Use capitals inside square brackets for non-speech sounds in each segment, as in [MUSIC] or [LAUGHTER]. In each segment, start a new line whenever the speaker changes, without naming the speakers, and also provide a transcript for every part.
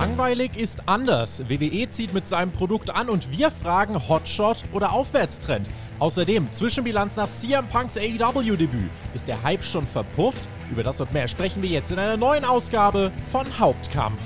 Langweilig ist anders. WWE zieht mit seinem Produkt an und wir fragen Hotshot oder Aufwärtstrend. Außerdem Zwischenbilanz nach CM Punks AEW-Debüt. Ist der Hype schon verpufft? Über das und mehr sprechen wir jetzt in einer neuen Ausgabe von Hauptkampf.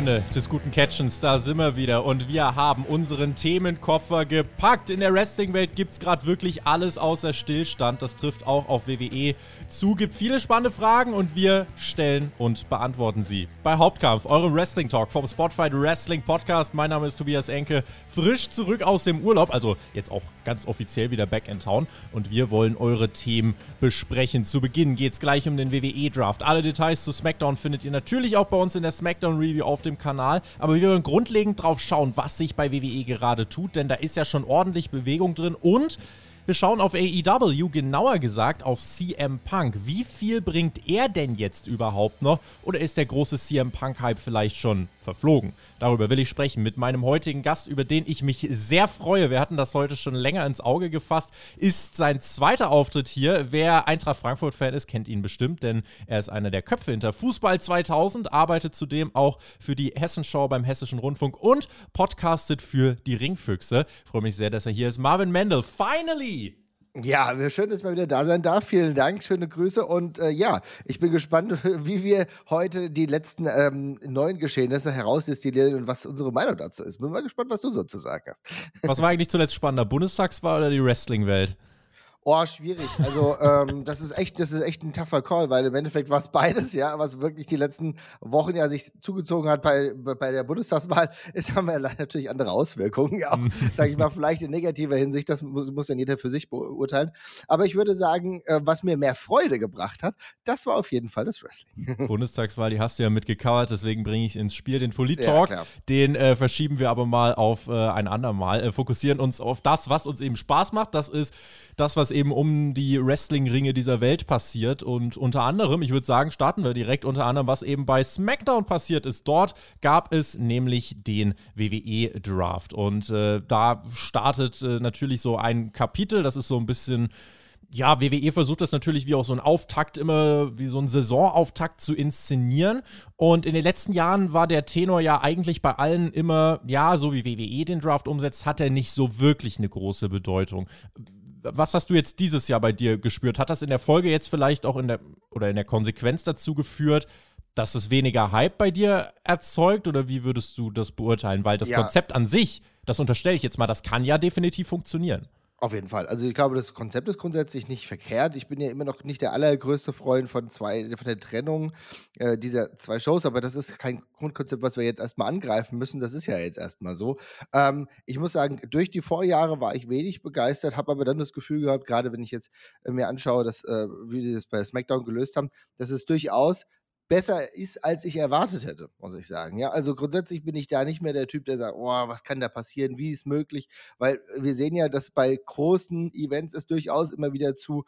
Freunde des guten Catchens, da sind wir wieder und wir haben unseren Themenkoffer gepackt. In der Wrestling-Welt gibt es gerade wirklich alles außer Stillstand. Das trifft auch auf WWE zu. Gibt viele spannende Fragen und wir stellen und beantworten sie. Bei Hauptkampf, eurem Wrestling-Talk vom Spotify Wrestling Podcast. Mein Name ist Tobias Enke, frisch zurück aus dem Urlaub, also jetzt auch ganz offiziell wieder back in town. Und wir wollen eure Themen besprechen. Zu Beginn geht es gleich um den WWE-Draft. Alle Details zu SmackDown findet ihr natürlich auch bei uns in der SmackDown-Review auf auf dem Kanal. Aber wir wollen grundlegend drauf schauen, was sich bei WWE gerade tut, denn da ist ja schon ordentlich Bewegung drin und wir schauen auf AEW, genauer gesagt auf CM Punk. Wie viel bringt er denn jetzt überhaupt noch? Oder ist der große CM Punk-Hype vielleicht schon verflogen? Darüber will ich sprechen mit meinem heutigen Gast, über den ich mich sehr freue. Wir hatten das heute schon länger ins Auge gefasst. Ist sein zweiter Auftritt hier. Wer Eintracht Frankfurt-Fan ist, kennt ihn bestimmt, denn er ist einer der Köpfe hinter Fußball 2000, arbeitet zudem auch für die Hessenschau beim Hessischen Rundfunk und podcastet für die Ringfüchse. Ich freue mich sehr, dass er hier ist. Marvin Mendel, finally!
Ja, schön, dass wir wieder da sein darf. Vielen Dank, schöne Grüße. Und äh, ja, ich bin gespannt, [LAUGHS] wie wir heute die letzten ähm, neuen Geschehnisse herausdestillieren und was unsere Meinung dazu ist. Bin mal gespannt, was du so zu sagen hast.
Was war eigentlich zuletzt spannender, Bundestagswahl oder die Wrestling-Welt?
Oh, schwierig. Also, ähm, das ist echt, das ist echt ein tougher Call, weil im Endeffekt war es beides, ja, was wirklich die letzten Wochen ja sich zugezogen hat bei, bei der Bundestagswahl, [LAUGHS] ist haben wir natürlich andere Auswirkungen, auch, [LAUGHS] sage ich mal, vielleicht in negativer Hinsicht, das muss, muss dann jeder für sich beurteilen. Aber ich würde sagen, äh, was mir mehr Freude gebracht hat, das war auf jeden Fall das Wrestling. [LAUGHS]
Bundestagswahl, die hast du ja mitgecovert, deswegen bringe ich ins Spiel den Polit-Talk. Ja, den äh, verschieben wir aber mal auf äh, ein andermal, äh, fokussieren uns auf das, was uns eben Spaß macht. Das ist das, was eben um die Wrestling-Ringe dieser Welt passiert. Und unter anderem, ich würde sagen, starten wir direkt unter anderem, was eben bei SmackDown passiert ist. Dort gab es nämlich den WWE-Draft. Und äh, da startet äh, natürlich so ein Kapitel, das ist so ein bisschen ja, WWE versucht das natürlich wie auch so ein Auftakt immer, wie so ein Saisonauftakt zu inszenieren. Und in den letzten Jahren war der Tenor ja eigentlich bei allen immer, ja, so wie WWE den Draft umsetzt, hat er nicht so wirklich eine große Bedeutung was hast du jetzt dieses Jahr bei dir gespürt? Hat das in der Folge jetzt vielleicht auch in der oder in der Konsequenz dazu geführt, dass es weniger Hype bei dir erzeugt oder wie würdest du das beurteilen? Weil das ja. Konzept an sich, das unterstelle ich jetzt mal, das kann ja definitiv funktionieren.
Auf jeden Fall. Also ich glaube, das Konzept ist grundsätzlich nicht verkehrt. Ich bin ja immer noch nicht der allergrößte Freund von zwei, von der Trennung äh, dieser zwei Shows, aber das ist kein Grundkonzept, was wir jetzt erstmal angreifen müssen. Das ist ja jetzt erstmal so. Ähm, ich muss sagen, durch die Vorjahre war ich wenig begeistert, habe aber dann das Gefühl gehabt, gerade wenn ich jetzt äh, mir anschaue, dass, äh, wie sie das bei SmackDown gelöst haben, dass es durchaus besser ist, als ich erwartet hätte, muss ich sagen. Ja, also grundsätzlich bin ich da nicht mehr der Typ, der sagt, oh, was kann da passieren, wie ist möglich, weil wir sehen ja, dass bei großen Events es durchaus immer wieder zu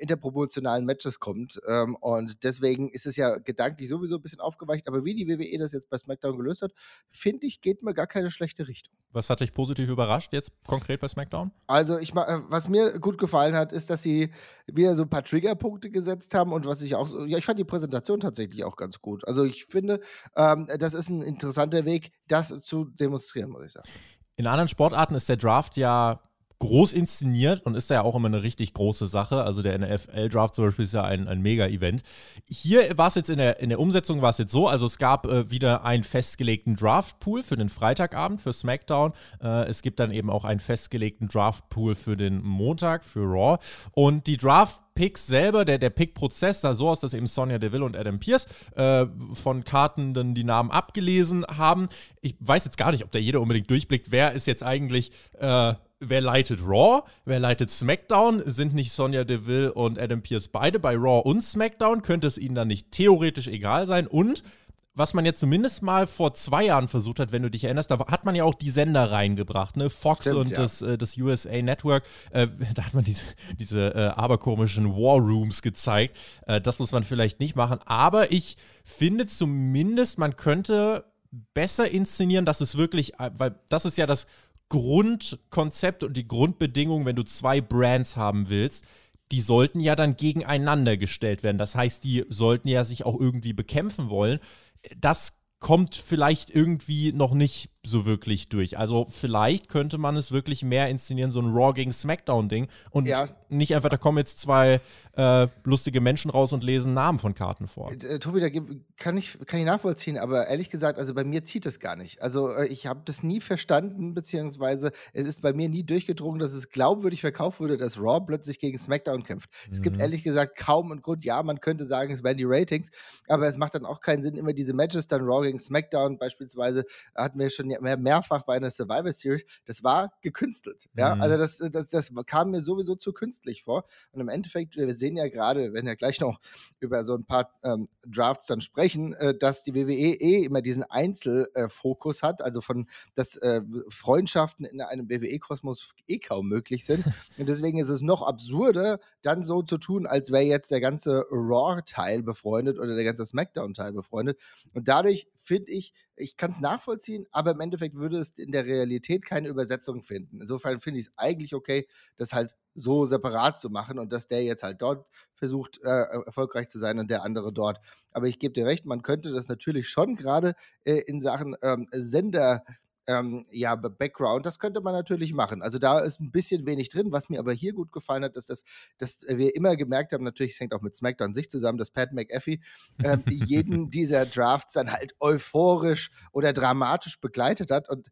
interproportionalen Matches kommt. Ähm, und deswegen ist es ja gedanklich sowieso ein bisschen aufgeweicht. Aber wie die WWE das jetzt bei SmackDown gelöst hat, finde ich, geht mir gar keine schlechte Richtung.
Was hat dich positiv überrascht jetzt konkret bei SmackDown?
Also, ich, äh, was mir gut gefallen hat, ist, dass sie wieder so ein paar Triggerpunkte gesetzt haben und was ich auch, ja, ich fand die Präsentation tatsächlich auch ganz gut. Also, ich finde, ähm, das ist ein interessanter Weg, das zu demonstrieren, muss ich sagen.
In anderen Sportarten ist der Draft ja groß inszeniert und ist ja auch immer eine richtig große Sache. Also der NFL-Draft zum Beispiel ist ja ein, ein Mega-Event. Hier war es jetzt in der, in der Umsetzung war es jetzt so, also es gab äh, wieder einen festgelegten Draft-Pool für den Freitagabend für SmackDown. Äh, es gibt dann eben auch einen festgelegten Draft-Pool für den Montag für Raw. Und die Draft Picks selber, der, der Pick-Prozess sah so aus, dass eben Sonja Deville und Adam Pierce äh, von Karten dann die Namen abgelesen haben. Ich weiß jetzt gar nicht, ob da jeder unbedingt durchblickt, wer ist jetzt eigentlich äh, wer leitet Raw, wer leitet SmackDown? Sind nicht Sonja Deville und Adam Pierce beide bei Raw und SmackDown? Könnte es ihnen dann nicht theoretisch egal sein? Und was man jetzt zumindest mal vor zwei Jahren versucht hat, wenn du dich erinnerst, da hat man ja auch die Sender reingebracht, ne? Fox Stimmt, und ja. das, äh, das USA Network. Äh, [LAUGHS] da hat man diese, diese äh, aberkomischen War Rooms gezeigt. Äh, das muss man vielleicht nicht machen. Aber ich finde zumindest, man könnte besser inszenieren, dass es wirklich, äh, weil das ist ja das Grundkonzept und die Grundbedingung, wenn du zwei Brands haben willst, die sollten ja dann gegeneinander gestellt werden. Das heißt, die sollten ja sich auch irgendwie bekämpfen wollen. Das kommt vielleicht irgendwie noch nicht so wirklich durch. Also vielleicht könnte man es wirklich mehr inszenieren, so ein Raw gegen Smackdown-Ding und ja. nicht einfach, da kommen jetzt zwei äh, lustige Menschen raus und lesen Namen von Karten vor.
Äh, Tobi, da kann ich, kann ich nachvollziehen, aber ehrlich gesagt, also bei mir zieht es gar nicht. Also äh, ich habe das nie verstanden, beziehungsweise es ist bei mir nie durchgedrungen, dass es glaubwürdig verkauft wurde, dass Raw plötzlich gegen Smackdown kämpft. Mhm. Es gibt mhm. ehrlich gesagt kaum einen Grund, ja, man könnte sagen, es wären die Ratings, aber es macht dann auch keinen Sinn, immer diese Matches dann Raw gegen Smackdown beispielsweise hatten wir schon mehrfach bei einer Survivor Series, das war gekünstelt. Ja, mhm. also das, das, das kam mir sowieso zu künstlich vor. Und im Endeffekt, wir sehen ja gerade, wir werden ja gleich noch über so ein paar ähm, Drafts dann sprechen, äh, dass die WWE eh immer diesen Einzelfokus äh, hat, also von, dass äh, Freundschaften in einem WWE-Kosmos eh kaum möglich sind. [LAUGHS] Und deswegen ist es noch absurder, dann so zu tun, als wäre jetzt der ganze Raw-Teil befreundet oder der ganze SmackDown-Teil befreundet. Und dadurch finde ich, ich kann es nachvollziehen, aber im Endeffekt würde es in der Realität keine Übersetzung finden. Insofern finde ich es eigentlich okay, das halt so separat zu machen und dass der jetzt halt dort versucht, äh, erfolgreich zu sein und der andere dort. Aber ich gebe dir recht, man könnte das natürlich schon gerade äh, in Sachen ähm, Sender ähm, ja, Background, das könnte man natürlich machen. Also da ist ein bisschen wenig drin. Was mir aber hier gut gefallen hat, ist, dass, dass wir immer gemerkt haben, natürlich, es hängt auch mit SmackDown sich zusammen, dass Pat McAfee ähm, [LAUGHS] jeden dieser Drafts dann halt euphorisch oder dramatisch begleitet hat und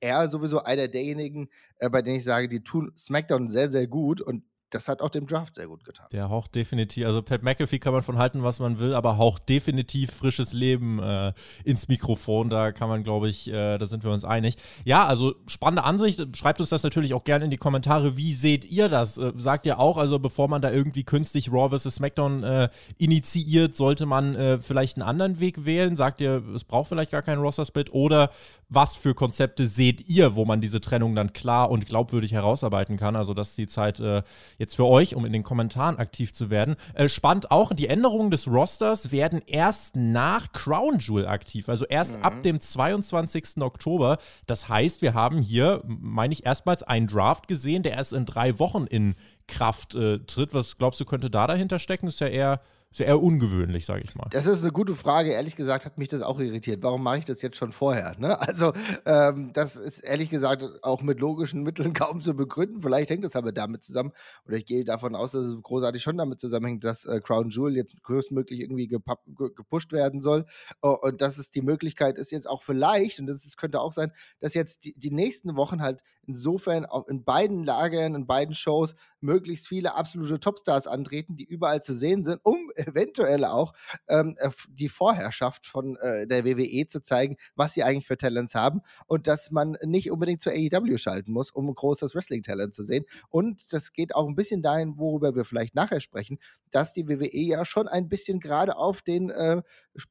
er sowieso einer derjenigen, äh, bei denen ich sage, die tun SmackDown sehr, sehr gut und das hat auch dem Draft sehr gut getan.
Der haucht definitiv, also Pat McAfee kann man von halten, was man will, aber haucht definitiv frisches Leben äh, ins Mikrofon. Da kann man, glaube ich, äh, da sind wir uns einig. Ja, also spannende Ansicht. Schreibt uns das natürlich auch gerne in die Kommentare. Wie seht ihr das? Äh, sagt ihr auch, also bevor man da irgendwie künstlich Raw vs. SmackDown äh, initiiert, sollte man äh, vielleicht einen anderen Weg wählen? Sagt ihr, es braucht vielleicht gar keinen Roster-Split? Oder was für Konzepte seht ihr, wo man diese Trennung dann klar und glaubwürdig herausarbeiten kann? Also, dass die Zeit äh, jetzt für euch, um in den Kommentaren aktiv zu werden. Äh, spannend auch, die Änderungen des Rosters werden erst nach Crown Jewel aktiv, also erst mhm. ab dem 22. Oktober. Das heißt, wir haben hier, meine ich, erstmals einen Draft gesehen, der erst in drei Wochen in Kraft äh, tritt. Was glaubst du, könnte da dahinter stecken? Ist ja eher ist eher ungewöhnlich, sage ich mal.
Das ist eine gute Frage. Ehrlich gesagt hat mich das auch irritiert. Warum mache ich das jetzt schon vorher? Ne? [LAUGHS] Also, ähm, das ist ehrlich gesagt auch mit logischen Mitteln [LAUGHS] kaum zu begründen. Vielleicht hängt das aber damit zusammen. Oder ich gehe davon aus, dass es großartig schon damit zusammenhängt, dass äh, Crown Jewel jetzt größtmöglich irgendwie gepusht werden soll. Uh, und dass es die Möglichkeit ist, jetzt auch vielleicht, und das ist, könnte auch sein, dass jetzt die, die nächsten Wochen halt insofern auch in beiden Lagern, in beiden Shows möglichst viele absolute Topstars antreten, die überall zu sehen sind, um [LAUGHS] eventuell auch ähm, äh, die Vorherrschaft von äh, der WWE zu zeigen, was sie eigentlich für Talents haben und dass man nicht unbedingt zur AEW schalten muss, um ein großes Wrestling-Talent zu sehen. Und das geht auch ein bisschen dahin, worüber wir vielleicht nachher sprechen, dass die WWE ja schon ein bisschen gerade auf den äh,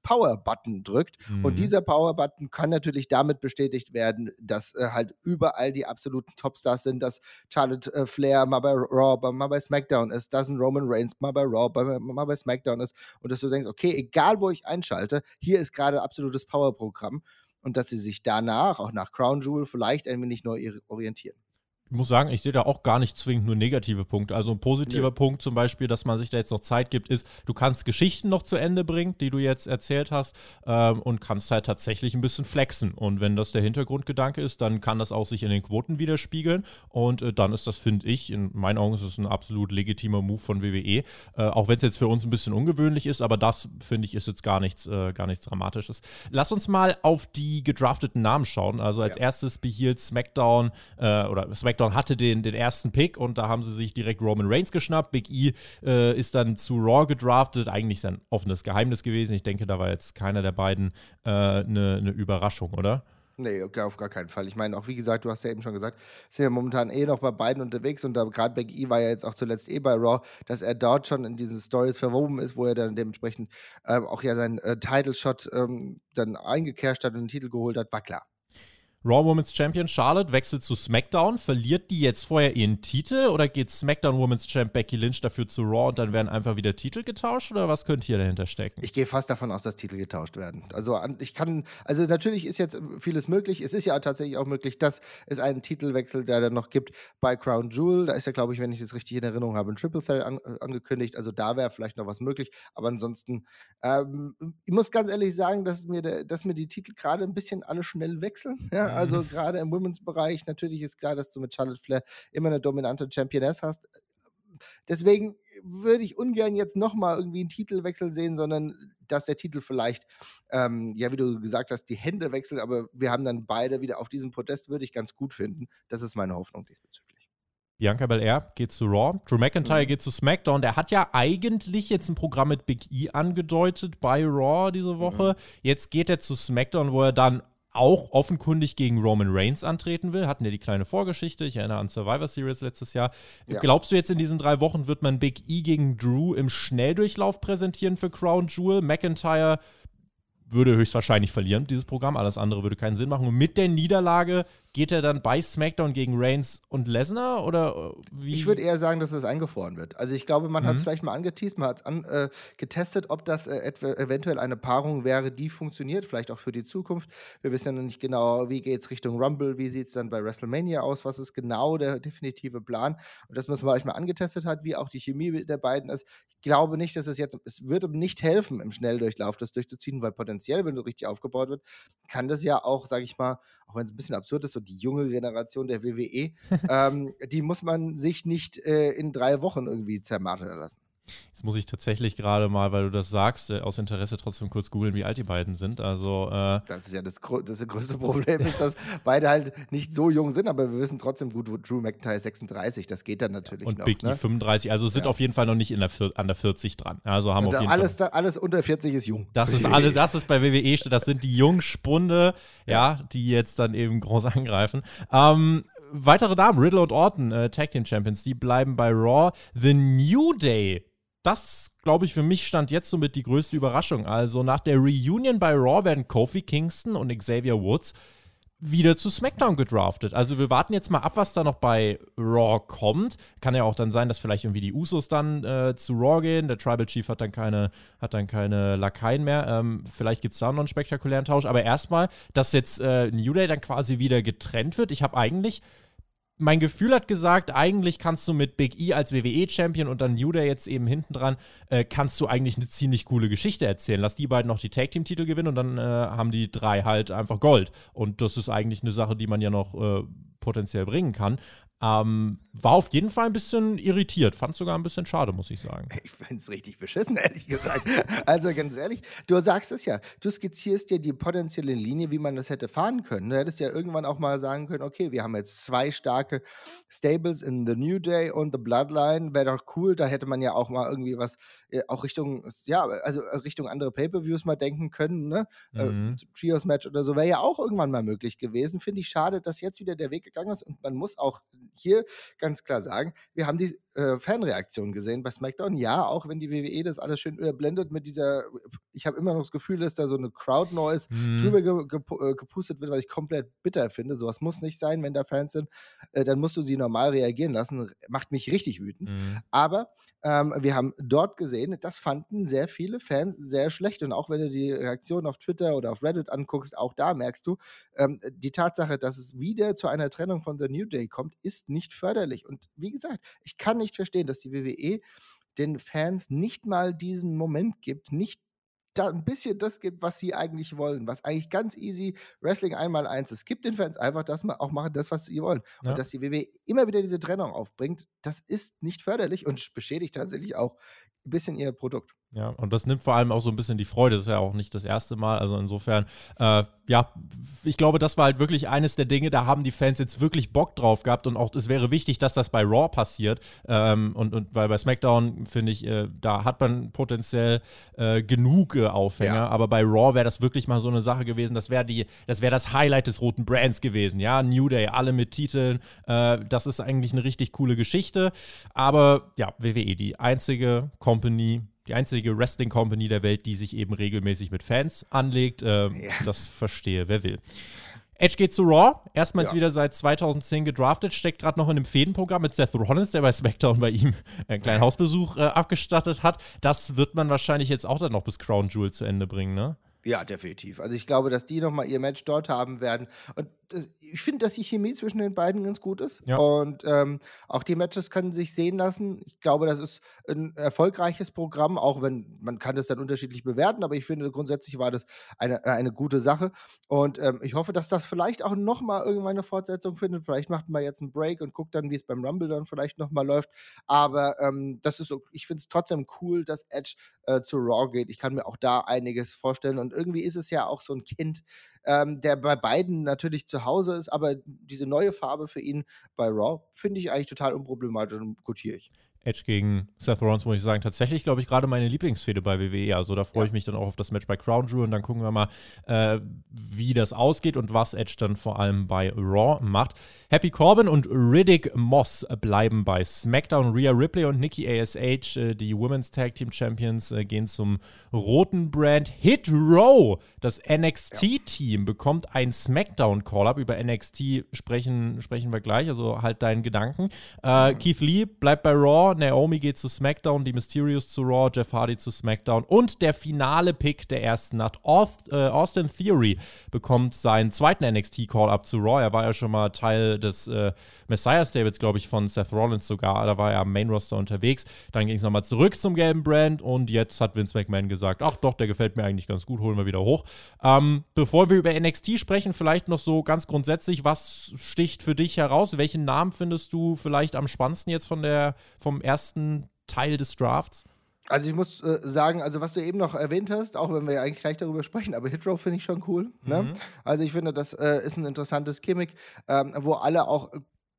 Power-Button drückt. Mhm. Und dieser Power-Button kann natürlich damit bestätigt werden, dass äh, halt überall die absoluten Topstars sind, dass Charlotte äh, Flair mal bei Raw, mal bei SmackDown ist, dass ein Roman Reigns mal bei Raw, mal bei SmackDown ist. Und dass du denkst, okay, egal wo ich einschalte, hier ist gerade absolutes Power-Programm. Und dass sie sich danach, auch nach Crown Jewel, vielleicht ein wenig neu orientieren.
Ich muss sagen, ich sehe da auch gar nicht zwingend nur negative Punkte. Also ein positiver ja. Punkt zum Beispiel, dass man sich da jetzt noch Zeit gibt, ist, du kannst Geschichten noch zu Ende bringen, die du jetzt erzählt hast, ähm, und kannst halt tatsächlich ein bisschen flexen. Und wenn das der Hintergrundgedanke ist, dann kann das auch sich in den Quoten widerspiegeln. Und äh, dann ist das, finde ich, in meinen Augen ist es ein absolut legitimer Move von WWE. Äh, auch wenn es jetzt für uns ein bisschen ungewöhnlich ist, aber das, finde ich, ist jetzt gar nichts, äh, gar nichts Dramatisches. Lass uns mal auf die gedrafteten Namen schauen. Also als ja. erstes behielt SmackDown äh, oder SmackDown SmackDown hatte den, den ersten Pick und da haben sie sich direkt Roman Reigns geschnappt. Big E äh, ist dann zu Raw gedraftet. Eigentlich ist ein offenes Geheimnis gewesen. Ich denke, da war jetzt keiner der beiden eine äh, ne, Überraschung, oder?
Nee, auf gar keinen Fall. Ich meine, auch wie gesagt, du hast ja eben schon gesagt, sind ja momentan eh noch bei beiden unterwegs und da gerade Big E war ja jetzt auch zuletzt eh bei Raw, dass er dort schon in diesen Stories verwoben ist, wo er dann dementsprechend ähm, auch ja seinen äh, Title-Shot ähm, dann eingekehrt hat und den Titel geholt hat, war klar.
Raw Women's Champion Charlotte wechselt zu SmackDown. Verliert die jetzt vorher ihren Titel oder geht SmackDown Women's Champ Becky Lynch dafür zu Raw und dann werden einfach wieder Titel getauscht oder was könnte hier dahinter stecken?
Ich gehe fast davon aus, dass Titel getauscht werden. Also ich kann, also natürlich ist jetzt vieles möglich. Es ist ja tatsächlich auch möglich, dass es einen Titelwechsel, der dann noch gibt bei Crown Jewel. Da ist ja, glaube ich, wenn ich es richtig in Erinnerung habe, ein Triple Threat an, äh, angekündigt. Also da wäre vielleicht noch was möglich. Aber ansonsten, ähm, ich muss ganz ehrlich sagen, dass mir, dass mir die Titel gerade ein bisschen alle schnell wechseln. Ja, also [LAUGHS] gerade im Women's-Bereich, natürlich ist klar, dass du mit Charlotte Flair immer eine dominante Championess hast. Deswegen würde ich ungern jetzt nochmal irgendwie einen Titelwechsel sehen, sondern dass der Titel vielleicht, ähm, ja, wie du gesagt hast, die Hände wechselt, aber wir haben dann beide wieder auf diesem Podest, würde ich ganz gut finden. Das ist meine Hoffnung diesbezüglich.
Bianca Belair geht zu Raw, Drew McIntyre mhm. geht zu SmackDown. Der hat ja eigentlich jetzt ein Programm mit Big E angedeutet bei Raw diese Woche. Mhm. Jetzt geht er zu SmackDown, wo er dann auch offenkundig gegen Roman Reigns antreten will. Hatten ja die kleine Vorgeschichte. Ich erinnere an Survivor Series letztes Jahr. Ja. Glaubst du jetzt in diesen drei Wochen wird man Big E gegen Drew im Schnelldurchlauf präsentieren für Crown Jewel? McIntyre würde höchstwahrscheinlich verlieren, dieses Programm. Alles andere würde keinen Sinn machen. Und mit der Niederlage geht er dann bei SmackDown gegen Reigns und Lesnar oder äh, wie?
Ich würde eher sagen, dass es eingefroren wird. Also ich glaube, man mhm. hat es vielleicht mal angeteased, man hat es äh, getestet, ob das äh, eventuell eine Paarung wäre, die funktioniert, vielleicht auch für die Zukunft. Wir wissen ja noch nicht genau, wie geht es Richtung Rumble, wie sieht es dann bei WrestleMania aus, was ist genau der definitive Plan. Und dass man es mal, mal angetestet hat, wie auch die Chemie der beiden ist. Ich glaube nicht, dass es jetzt, es würde nicht helfen, im Schnelldurchlauf das durchzuziehen, weil potenziell, wenn du richtig aufgebaut wird, kann das ja auch, sage ich mal, auch wenn es ein bisschen absurd ist, so die junge Generation der WWE, [LAUGHS] ähm, die muss man sich nicht äh, in drei Wochen irgendwie zermartern lassen.
Jetzt muss ich tatsächlich gerade mal, weil du das sagst, äh, aus Interesse trotzdem kurz googeln, wie alt die beiden sind. Also, äh
das ist ja das, das, das größte [LAUGHS] Problem, ist, dass beide halt nicht so jung sind, aber wir wissen trotzdem gut, wo Drew McIntyre 36, das geht dann natürlich
Und
noch.
Big E 35, also sind ja. auf jeden Fall noch nicht in der, an der 40 dran. Also haben auf jeden
alles,
Fall.
alles unter 40 ist jung.
Das ist alles, das ist bei WWE, das sind die Jungspunde, ja, ja die jetzt dann eben groß angreifen. Ähm, weitere Damen, Riddle und Orton, äh, Tag Team Champions, die bleiben bei Raw. The New Day das, glaube ich, für mich stand jetzt somit die größte Überraschung. Also nach der Reunion bei Raw werden Kofi Kingston und Xavier Woods wieder zu SmackDown gedraftet. Also wir warten jetzt mal ab, was da noch bei Raw kommt. Kann ja auch dann sein, dass vielleicht irgendwie die Usos dann äh, zu Raw gehen. Der Tribal Chief hat dann keine, hat dann keine Lakaien mehr. Ähm, vielleicht gibt es da noch einen spektakulären Tausch. Aber erstmal, dass jetzt äh, New Day dann quasi wieder getrennt wird. Ich habe eigentlich mein Gefühl hat gesagt, eigentlich kannst du mit Big E als WWE-Champion und dann New Day jetzt eben hinten dran, äh, kannst du eigentlich eine ziemlich coole Geschichte erzählen. Lass die beiden noch die Tag-Team-Titel gewinnen und dann äh, haben die drei halt einfach Gold. Und das ist eigentlich eine Sache, die man ja noch äh, potenziell bringen kann. Ähm, war auf jeden Fall ein bisschen irritiert. Fand es sogar ein bisschen schade, muss ich sagen.
Ich finde es richtig beschissen, [LAUGHS] ehrlich gesagt. Also ganz ehrlich, du sagst es ja. Du skizzierst dir die potenzielle Linie, wie man das hätte fahren können. Du hättest ja irgendwann auch mal sagen können: Okay, wir haben jetzt zwei starke Stables in The New Day und The Bloodline. Wäre doch cool. Da hätte man ja auch mal irgendwie was, äh, auch Richtung, ja, also Richtung andere Pay-Per-Views mal denken können. Ne? Äh, mhm. Äh, Trios-Match oder so wäre ja auch irgendwann mal möglich gewesen. Finde ich schade, dass jetzt wieder der Weg gegangen ist und man muss auch hier ganz klar sagen, wir haben die äh, Fanreaktion gesehen bei SmackDown. Ja, auch wenn die WWE das alles schön überblendet mit dieser, ich habe immer noch das Gefühl, dass da so eine Crowd-Noise mhm. drüber ge ge äh, gepustet wird, was ich komplett bitter finde. Sowas muss nicht sein, wenn da Fans sind. Äh, dann musst du sie normal reagieren lassen. Macht mich richtig wütend. Mhm. Aber ähm, wir haben dort gesehen, das fanden sehr viele Fans sehr schlecht. Und auch wenn du die Reaktionen auf Twitter oder auf Reddit anguckst, auch da merkst du, ähm, die Tatsache, dass es wieder zu einer Trennung von The New Day kommt, ist nicht förderlich. Und wie gesagt, ich kann nicht verstehen, dass die WWE den Fans nicht mal diesen Moment gibt, nicht da ein bisschen das gibt, was sie eigentlich wollen, was eigentlich ganz easy Wrestling einmal eins ist. Es gibt den Fans einfach, dass man auch machen das, was sie wollen. Ja. Und dass die WWE immer wieder diese Trennung aufbringt, das ist nicht förderlich und beschädigt tatsächlich auch bisschen ihr Produkt.
Ja, und das nimmt vor allem auch so ein bisschen die Freude. Das ist ja auch nicht das erste Mal. Also insofern, äh, ja, ich glaube, das war halt wirklich eines der Dinge, da haben die Fans jetzt wirklich Bock drauf gehabt und auch es wäre wichtig, dass das bei Raw passiert. Ähm, und, und weil bei SmackDown, finde ich, äh, da hat man potenziell äh, genug äh, Aufhänger. Ja. Aber bei Raw wäre das wirklich mal so eine Sache gewesen. Das wäre die, das wäre das Highlight des roten Brands gewesen. Ja, New Day, alle mit Titeln. Äh, das ist eigentlich eine richtig coole Geschichte. Aber ja, WWE, die einzige Company, die einzige Wrestling Company der Welt, die sich eben regelmäßig mit Fans anlegt. Äh, ja. Das verstehe, wer will. Edge geht zu Raw, erstmals ja. wieder seit 2010 gedraftet, steckt gerade noch in einem Fädenprogramm mit Seth Rollins, der bei SmackDown bei ihm einen kleinen Hausbesuch äh, abgestattet hat. Das wird man wahrscheinlich jetzt auch dann noch bis Crown Jewel zu Ende bringen, ne?
Ja, definitiv. Also ich glaube, dass die nochmal ihr Match dort haben werden. Und ich finde, dass die Chemie zwischen den beiden ganz gut ist. Ja. Und ähm, auch die Matches können sich sehen lassen. Ich glaube, das ist ein erfolgreiches Programm, auch wenn man kann das dann unterschiedlich bewerten, aber ich finde grundsätzlich war das eine, eine gute Sache. Und ähm, ich hoffe, dass das vielleicht auch nochmal irgendwann eine Fortsetzung findet. Vielleicht macht man jetzt einen Break und guckt dann, wie es beim Rumble dann vielleicht nochmal läuft. Aber ähm, das ist ich finde es trotzdem cool, dass Edge äh, zu Raw geht. Ich kann mir auch da einiges vorstellen. Und irgendwie ist es ja auch so ein Kind, ähm, der bei beiden natürlich zu Hause ist, aber diese neue Farbe für ihn bei Raw finde ich eigentlich total unproblematisch und gutiere ich.
Edge gegen Seth Rollins, muss ich sagen, tatsächlich, glaube ich, gerade meine Lieblingsfehde bei WWE. Also da freue ja. ich mich dann auch auf das Match bei Crown Jewel und dann gucken wir mal, äh, wie das ausgeht und was Edge dann vor allem bei Raw macht. Happy Corbin und Riddick Moss bleiben bei SmackDown. Rhea Ripley und Nikki ASH, äh, die Women's Tag Team Champions, äh, gehen zum roten Brand. Hit Row, das NXT-Team, bekommt ein SmackDown-Call-Up. Über NXT sprechen, sprechen wir gleich, also halt deinen Gedanken. Äh, mhm. Keith Lee bleibt bei Raw. Naomi geht zu SmackDown, die Mysterios zu Raw, Jeff Hardy zu SmackDown und der finale Pick der ersten Nacht, äh, Austin Theory, bekommt seinen zweiten NXT-Call-Up zu Raw. Er war ja schon mal Teil des äh, Messiah Stables, glaube ich, von Seth Rollins sogar. Da war er am Main-Roster unterwegs. Dann ging es nochmal zurück zum gelben Brand und jetzt hat Vince McMahon gesagt, ach doch, der gefällt mir eigentlich ganz gut, holen wir wieder hoch. Ähm, bevor wir über NXT sprechen, vielleicht noch so ganz grundsätzlich, was sticht für dich heraus? Welchen Namen findest du vielleicht am spannendsten jetzt von der, vom ersten Teil des Drafts?
Also ich muss äh, sagen, also was du eben noch erwähnt hast, auch wenn wir ja eigentlich gleich darüber sprechen, aber Hitrow finde ich schon cool. Ne? Mhm. Also ich finde, das äh, ist ein interessantes Gimmick, ähm, wo alle auch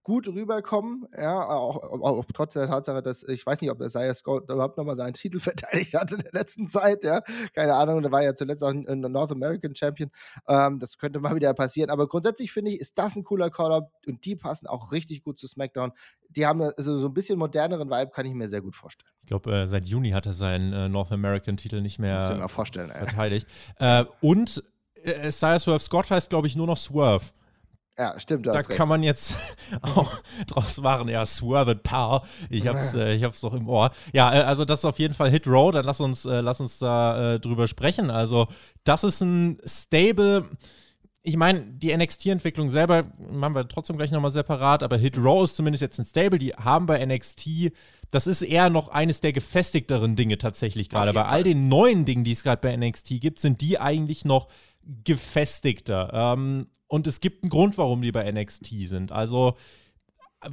gut rüberkommen, ja, auch, auch, trotz der Tatsache, dass ich weiß nicht, ob Isaiah Scott überhaupt nochmal seinen Titel [LAUGHS] verteidigt hat in der letzten Zeit, ja, keine Ahnung, der war ja zuletzt auch ein, North American Champion, ähm, das könnte mal wieder passieren, aber grundsätzlich finde ich, ist das ein cooler Call-Up und die passen auch richtig gut zu SmackDown, die haben also so ein bisschen moderneren Vibe, kann ich mir sehr gut vorstellen.
Ich glaube, äh, seit Juni hat er seinen äh, North American Titel nicht mehr
vorstellen,
verteidigt. Äh, und äh, Isaiah Swerve Scott heißt, glaube ich, nur noch Swerve.
Ja, stimmt.
Da kann man jetzt [LAUGHS] auch draus machen, ja, Swerve Power. Ich hab's, äh, ich hab's doch im Ohr. Ja, äh, also das ist auf jeden Fall Hit Row. Dann lass uns, äh, lass uns da äh, drüber sprechen. Also, das ist ein Stable. Ich meine, die NXT-Entwicklung selber machen wir trotzdem gleich nochmal separat, aber Hit Row ist zumindest jetzt ein Stable. Die haben bei NXT, das ist eher noch eines der gefestigteren Dinge tatsächlich gerade. Bei all den neuen Dingen, die es gerade bei NXT gibt, sind die eigentlich noch gefestigter. Ähm, und es gibt einen Grund, warum die bei NXT sind. Also,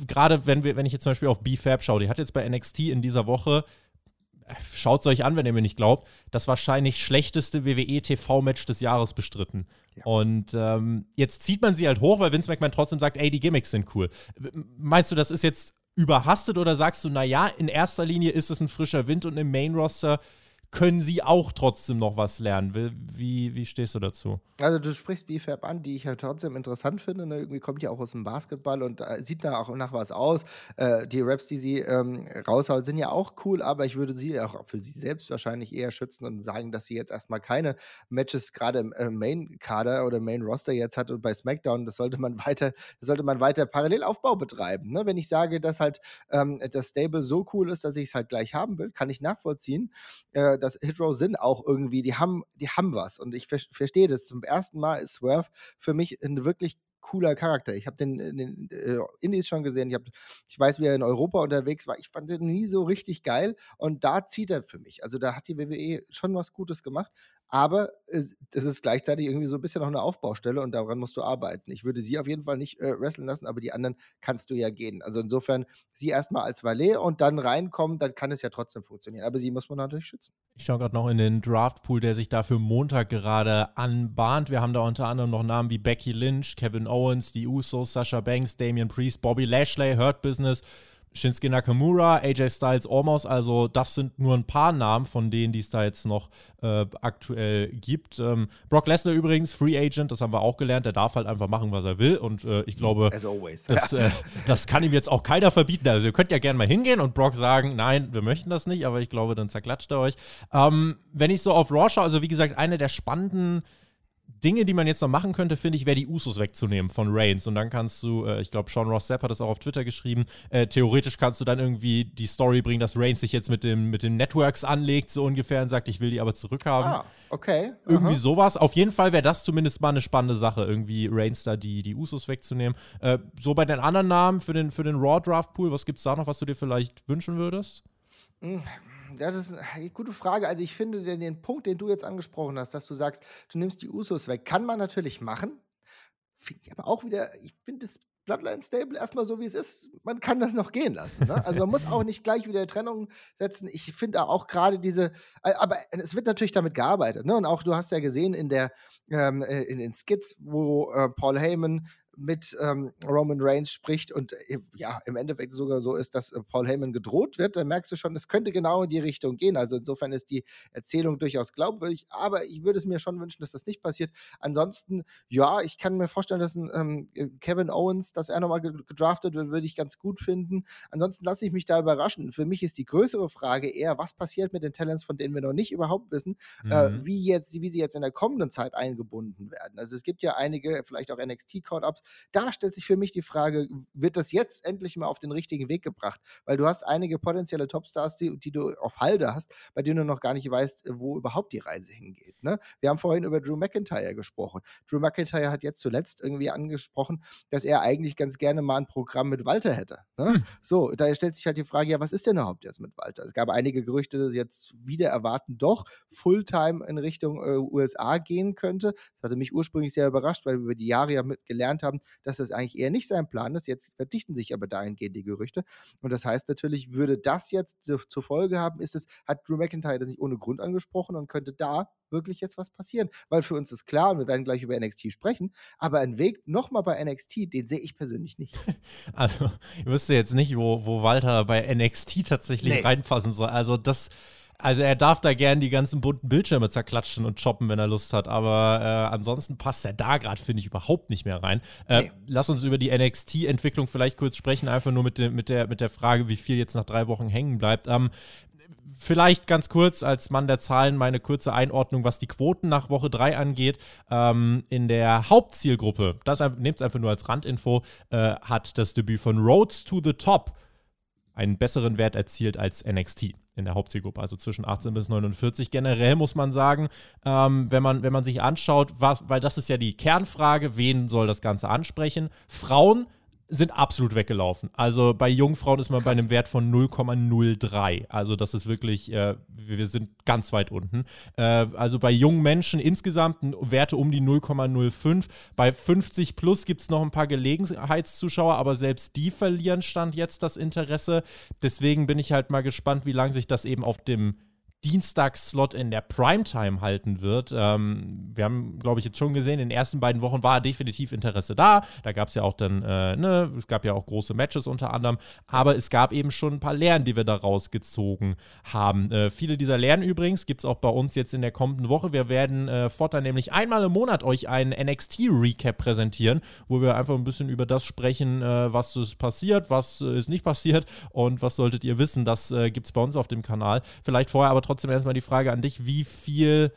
gerade wenn, wir, wenn ich jetzt zum Beispiel auf BFAB schaue, die hat jetzt bei NXT in dieser Woche, schaut es euch an, wenn ihr mir nicht glaubt, das wahrscheinlich schlechteste WWE-TV-Match des Jahres bestritten. Ja. Und ähm, jetzt zieht man sie halt hoch, weil Vince McMahon trotzdem sagt, ey, die Gimmicks sind cool. Meinst du, das ist jetzt überhastet oder sagst du, naja, in erster Linie ist es ein frischer Wind und im Main-Roster können sie auch trotzdem noch was lernen. Wie, wie stehst du dazu?
Also du sprichst BFAB an, die ich ja trotzdem interessant finde. Ne? Irgendwie kommt ja auch aus dem Basketball und äh, sieht da auch nach was aus. Äh, die Raps, die sie ähm, raushaut, sind ja auch cool, aber ich würde sie auch für sie selbst wahrscheinlich eher schützen und sagen, dass sie jetzt erstmal keine Matches gerade im äh, Main-Kader oder Main-Roster jetzt hat und bei SmackDown, das sollte man [LAUGHS] weiter, sollte man weiter Parallelaufbau betreiben. Ne? Wenn ich sage, dass halt ähm, das Stable so cool ist, dass ich es halt gleich haben will, kann ich nachvollziehen. Äh, dass Hitrow sind auch irgendwie, die haben, die haben was. Und ich ver verstehe das. Zum ersten Mal ist Swerve für mich ein wirklich cooler Charakter. Ich habe den in den äh, Indies schon gesehen. Ich, hab, ich weiß, wie er in Europa unterwegs war. Ich fand den nie so richtig geil. Und da zieht er für mich. Also da hat die WWE schon was Gutes gemacht. Aber es, ist gleichzeitig irgendwie so ein bisschen noch eine Aufbaustelle und daran musst du arbeiten. Ich würde sie auf jeden Fall nicht äh, wrestlen lassen, aber die anderen kannst du ja gehen. Also insofern sie erstmal als Valet und dann reinkommen, dann kann es ja trotzdem funktionieren. Aber sie muss man natürlich schützen.
Ich schaue gerade noch in den Draftpool, der sich da für Montag gerade anbahnt. Wir haben da unter anderem noch Namen wie Becky Lynch, Kevin Owens, die Usos, Sasha Banks, Damian Priest, Bobby Lashley, Hurt Business. Shinsuke Nakamura, AJ Styles, Almost, also das sind nur ein paar Namen von denen, die es da jetzt noch äh, aktuell gibt. Ähm, Brock Lesnar übrigens, Free Agent, das haben wir auch gelernt, der darf halt einfach machen, was er will und äh, ich glaube, das, äh, das, kann ihm jetzt auch keiner verbieten. Also ihr könnt ja gerne mal hingehen und Brock sagen, nein, wir möchten das nicht, aber ich glaube, dann zerklatscht er euch. Ähm, wenn ich so auf Raw schaue, also wie gesagt, eine der spannenden Dinge, die man jetzt noch machen könnte, finde ich, wäre die Usos wegzunehmen von Reigns. Und dann kannst du, äh, ich glaube, Sean Ross Sapp hat das auch auf Twitter geschrieben, äh, theoretisch kannst du dann irgendwie die Story bringen, dass Reigns sich jetzt mit dem, mit den Networks anlegt, so ungefähr, und sagt, ich will die aber zurückhaben. Ah,
okay.
Aha. Irgendwie sowas. Auf jeden Fall wäre das zumindest mal eine spannende Sache, irgendwie Reigns da die, die Usos wegzunehmen. Äh, so bei den anderen Namen für den, für den Raw Draft Pool, was gibt es da noch, was du dir vielleicht wünschen würdest?
Mhm das ist eine [LAUGHS] gute Frage. Also ich finde den, den Punkt, den du jetzt angesprochen hast, dass du sagst, du nimmst die Usos weg, kann man natürlich machen. Finde ich aber auch wieder, ich finde das Bloodline Stable erstmal so, wie es ist. Man kann das noch gehen lassen. Ne? Also man muss auch nicht gleich wieder Trennung setzen. Ich finde auch gerade diese, aber es wird natürlich damit gearbeitet. Ne? Und auch du hast ja gesehen in der ähm, äh, in den Skits, wo äh, Paul Heyman mit ähm, Roman Reigns spricht und äh, ja, im Endeffekt sogar so ist, dass äh, Paul Heyman gedroht wird, dann merkst du schon, es könnte genau in die Richtung gehen. Also insofern ist die Erzählung durchaus glaubwürdig, aber ich würde es mir schon wünschen, dass das nicht passiert. Ansonsten, ja, ich kann mir vorstellen, dass ein ähm, äh, Kevin Owens, dass er nochmal gedraftet wird, würde ich ganz gut finden. Ansonsten lasse ich mich da überraschen. Für mich ist die größere Frage eher, was passiert mit den Talents, von denen wir noch nicht überhaupt wissen, mhm. äh, wie, jetzt, wie sie jetzt in der kommenden Zeit eingebunden werden. Also es gibt ja einige, vielleicht auch NXT-Call-Ups, da stellt sich für mich die Frage, wird das jetzt endlich mal auf den richtigen Weg gebracht? Weil du hast einige potenzielle Topstars, die, die du auf Halde hast, bei denen du noch gar nicht weißt, wo überhaupt die Reise hingeht. Ne? Wir haben vorhin über Drew McIntyre gesprochen. Drew McIntyre hat jetzt zuletzt irgendwie angesprochen, dass er eigentlich ganz gerne mal ein Programm mit Walter hätte. Ne? Hm. So, da stellt sich halt die Frage, ja, was ist denn überhaupt jetzt mit Walter? Es gab einige Gerüchte, dass jetzt wieder erwarten, doch Fulltime in Richtung äh, USA gehen könnte. Das hatte mich ursprünglich sehr überrascht, weil wir über die Jahre ja mit gelernt haben, dass das eigentlich eher nicht sein Plan ist. Jetzt verdichten sich aber dahingehend die Gerüchte. Und das heißt natürlich, würde das jetzt zur Folge haben, ist es, hat Drew McIntyre das nicht ohne Grund angesprochen und könnte da wirklich jetzt was passieren. Weil für uns ist klar, und wir werden gleich über NXT sprechen, aber ein Weg nochmal bei NXT, den sehe ich persönlich nicht. [LAUGHS]
Also, ich wüsste jetzt nicht, wo, wo Walter bei NXT tatsächlich nee. reinpassen soll. Also, das also er darf da gern die ganzen bunten Bildschirme zerklatschen und choppen, wenn er Lust hat. Aber äh, ansonsten passt er da gerade, finde ich, überhaupt nicht mehr rein. Äh, nee. Lass uns über die NXT-Entwicklung vielleicht kurz sprechen, einfach nur mit, de mit, der, mit der Frage, wie viel jetzt nach drei Wochen hängen bleibt. Ähm, vielleicht ganz kurz als Mann der Zahlen meine kurze Einordnung, was die Quoten nach Woche 3 angeht. Ähm, in der Hauptzielgruppe, das nehmt es einfach nur als Randinfo, äh, hat das Debüt von Roads to the Top einen besseren Wert erzielt als NXT in der Hauptzielgruppe, also zwischen 18 bis 49. Generell muss man sagen, ähm, wenn, man, wenn man sich anschaut, was, weil das ist ja die Kernfrage, wen soll das Ganze ansprechen? Frauen sind absolut weggelaufen. Also bei Jungfrauen ist man Krass. bei einem Wert von 0,03. Also das ist wirklich, äh, wir sind ganz weit unten. Äh, also bei jungen Menschen insgesamt Werte um die 0,05. Bei 50 plus gibt es noch ein paar Gelegenheitszuschauer, aber selbst die verlieren Stand jetzt das Interesse. Deswegen bin ich halt mal gespannt, wie lange sich das eben auf dem Dienstagsslot in der Primetime halten wird. Ähm, wir haben, glaube ich, jetzt schon gesehen, in den ersten beiden Wochen war definitiv Interesse da. Da gab es ja auch dann, äh, ne, es gab ja auch große Matches unter anderem, aber es gab eben schon ein paar Lehren, die wir da rausgezogen haben. Äh, viele dieser Lehren übrigens gibt es auch bei uns jetzt in der kommenden Woche. Wir werden äh, fortan nämlich einmal im Monat euch einen NXT-Recap präsentieren, wo wir einfach ein bisschen über das sprechen, äh, was ist passiert, was äh, ist nicht passiert und was solltet ihr wissen. Das äh, gibt es bei uns auf dem Kanal. Vielleicht vorher aber trotzdem trotzdem erstmal die Frage an dich, wie viel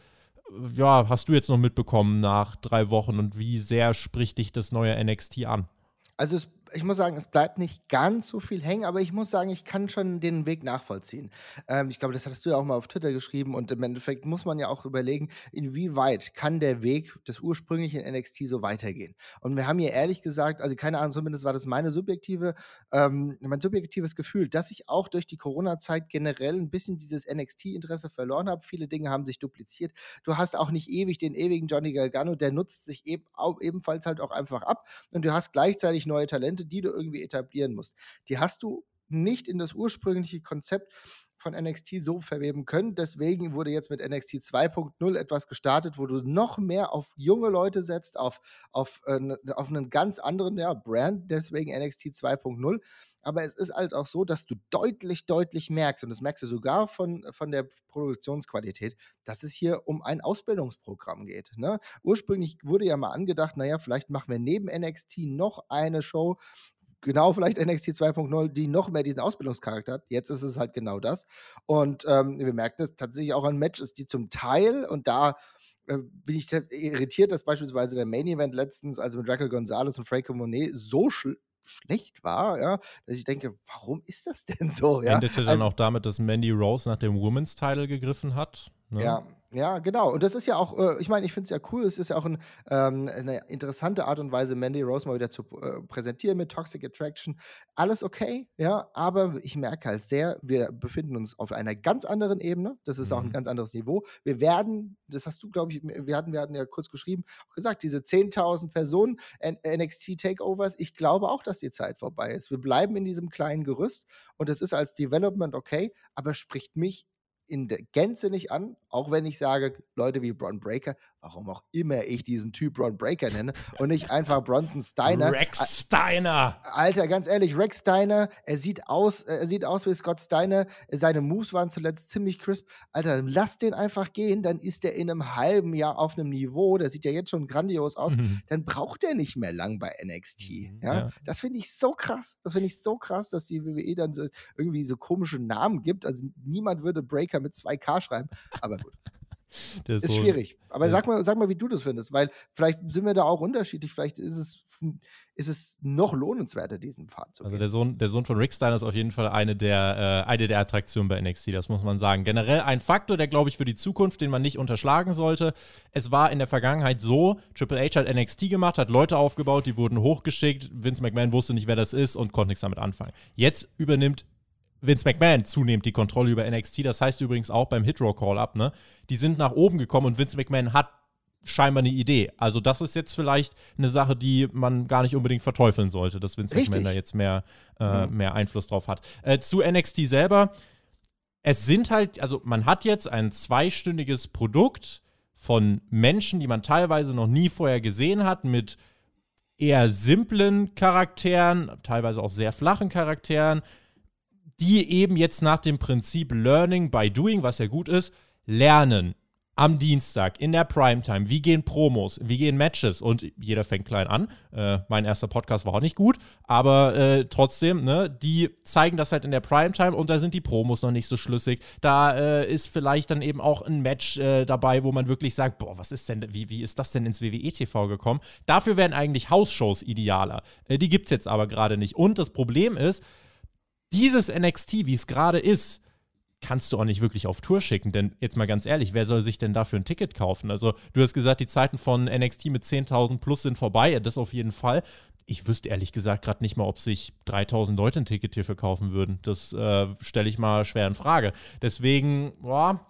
ja, hast du jetzt noch mitbekommen nach drei Wochen und wie sehr spricht dich das neue NXT an?
Also es ich muss sagen, es bleibt nicht ganz so viel hängen, aber ich muss sagen, ich kann schon den Weg nachvollziehen. Ähm, ich glaube, das hattest du ja auch mal auf Twitter geschrieben und im Endeffekt muss man ja auch überlegen, inwieweit kann der Weg des ursprünglichen NXT so weitergehen. Und wir haben hier ehrlich gesagt, also keine Ahnung, zumindest war das meine subjektive, ähm, mein subjektives Gefühl, dass ich auch durch die Corona-Zeit generell ein bisschen dieses NXT-Interesse verloren habe. Viele Dinge haben sich dupliziert. Du hast auch nicht ewig den ewigen Johnny Galgano, der nutzt sich eben ebenfalls halt auch einfach ab und du hast gleichzeitig neue Talente, die du irgendwie etablieren musst. Die hast du nicht in das ursprüngliche Konzept von NXT so verweben können. Deswegen wurde jetzt mit NXT 2.0 etwas gestartet, wo du noch mehr auf junge Leute setzt, auf, auf, äh, auf einen ganz anderen ja, Brand, deswegen NXT 2.0. Aber es ist halt auch so, dass du deutlich, deutlich merkst, und das merkst du sogar von, von der Produktionsqualität, dass es hier um ein Ausbildungsprogramm geht. Ne? Ursprünglich wurde ja mal angedacht, naja, vielleicht machen wir neben NXT noch eine Show, genau vielleicht NXT 2.0, die noch mehr diesen Ausbildungscharakter hat. Jetzt ist es halt genau das. Und ähm, wir merken das tatsächlich auch an Matches, die zum Teil, und da äh, bin ich irritiert, dass beispielsweise der Main Event letztens, also mit Raquel Gonzalez und Franco Monet, so schlecht war, ja, dass ich denke, warum ist das denn so? Ja?
Endete dann also, auch damit, dass Mandy Rose nach dem Women's Title gegriffen hat.
Ne? Ja, ja, genau. Und das ist ja auch, äh, ich meine, ich finde es ja cool, es ist ja auch ein, ähm, eine interessante Art und Weise, Mandy Rose mal wieder zu äh, präsentieren mit Toxic Attraction. Alles okay, ja, aber ich merke halt sehr, wir befinden uns auf einer ganz anderen Ebene. Das ist mhm. auch ein mhm. ganz anderes Niveau. Wir werden, das hast du, glaube ich, wir hatten, wir hatten ja kurz geschrieben, gesagt, diese 10.000 Personen NXT Takeovers, ich glaube auch, dass die Zeit vorbei ist. Wir bleiben in diesem kleinen Gerüst und es ist als Development okay, aber spricht mich in der Gänze nicht an, auch wenn ich sage, Leute wie Bron Breaker, warum auch immer ich diesen Typ Bron Breaker nenne und nicht [LAUGHS] einfach Bronson Steiner.
Rex Steiner!
Alter, ganz ehrlich, Rex Steiner, er sieht aus, er sieht aus wie Scott Steiner, seine Moves waren zuletzt ziemlich crisp. Alter, lass den einfach gehen, dann ist er in einem halben Jahr auf einem Niveau, der sieht ja jetzt schon grandios aus, mhm. dann braucht er nicht mehr lang bei NXT. Mhm, ja? ja. Das finde ich so krass, das finde ich so krass, dass die WWE dann irgendwie so komische Namen gibt. Also niemand würde Breaker mit 2K schreiben, aber gut. [LAUGHS] Das ist so, schwierig. Aber sag mal, sag mal, wie du das findest, weil vielleicht sind wir da auch unterschiedlich. Vielleicht ist es, ist es noch lohnenswerter, diesen Pfad zu
also gehen. Also der Sohn, der Sohn von Rick Steiner ist auf jeden Fall eine der, äh, eine der Attraktionen bei NXT, das muss man sagen. Generell ein Faktor, der, glaube ich, für die Zukunft, den man nicht unterschlagen sollte. Es war in der Vergangenheit so, Triple H hat NXT gemacht, hat Leute aufgebaut, die wurden hochgeschickt. Vince McMahon wusste nicht, wer das ist und konnte nichts damit anfangen. Jetzt übernimmt Vince McMahon zunehmend die Kontrolle über NXT. Das heißt übrigens auch beim Hit Row Call-Up, ne? Die sind nach oben gekommen und Vince McMahon hat scheinbar eine Idee. Also, das ist jetzt vielleicht eine Sache, die man gar nicht unbedingt verteufeln sollte, dass Vince Richtig. McMahon da jetzt mehr, äh, mhm. mehr Einfluss drauf hat. Äh, zu NXT selber. Es sind halt, also man hat jetzt ein zweistündiges Produkt von Menschen, die man teilweise noch nie vorher gesehen hat, mit eher simplen Charakteren, teilweise auch sehr flachen Charakteren, die eben jetzt nach dem Prinzip Learning by Doing, was ja gut ist, lernen am Dienstag in der Primetime. Wie gehen Promos? Wie gehen Matches? Und jeder fängt klein an. Äh, mein erster Podcast war auch nicht gut, aber äh, trotzdem, ne, die zeigen das halt in der Primetime und da sind die Promos noch nicht so schlüssig. Da äh, ist vielleicht dann eben auch ein Match äh, dabei, wo man wirklich sagt, boah, was ist denn, wie, wie ist das denn ins WWE-TV gekommen? Dafür wären eigentlich Hausshows idealer. Äh, die gibt es jetzt aber gerade nicht. Und das Problem ist, dieses NXT, wie es gerade ist, kannst du auch nicht wirklich auf Tour schicken. Denn jetzt mal ganz ehrlich, wer soll sich denn dafür ein Ticket kaufen? Also, du hast gesagt, die Zeiten von NXT mit 10.000 plus sind vorbei. Das auf jeden Fall. Ich wüsste ehrlich gesagt gerade nicht mal, ob sich 3.000 Leute ein Ticket hierfür kaufen würden. Das äh, stelle ich mal schwer in Frage. Deswegen, boah,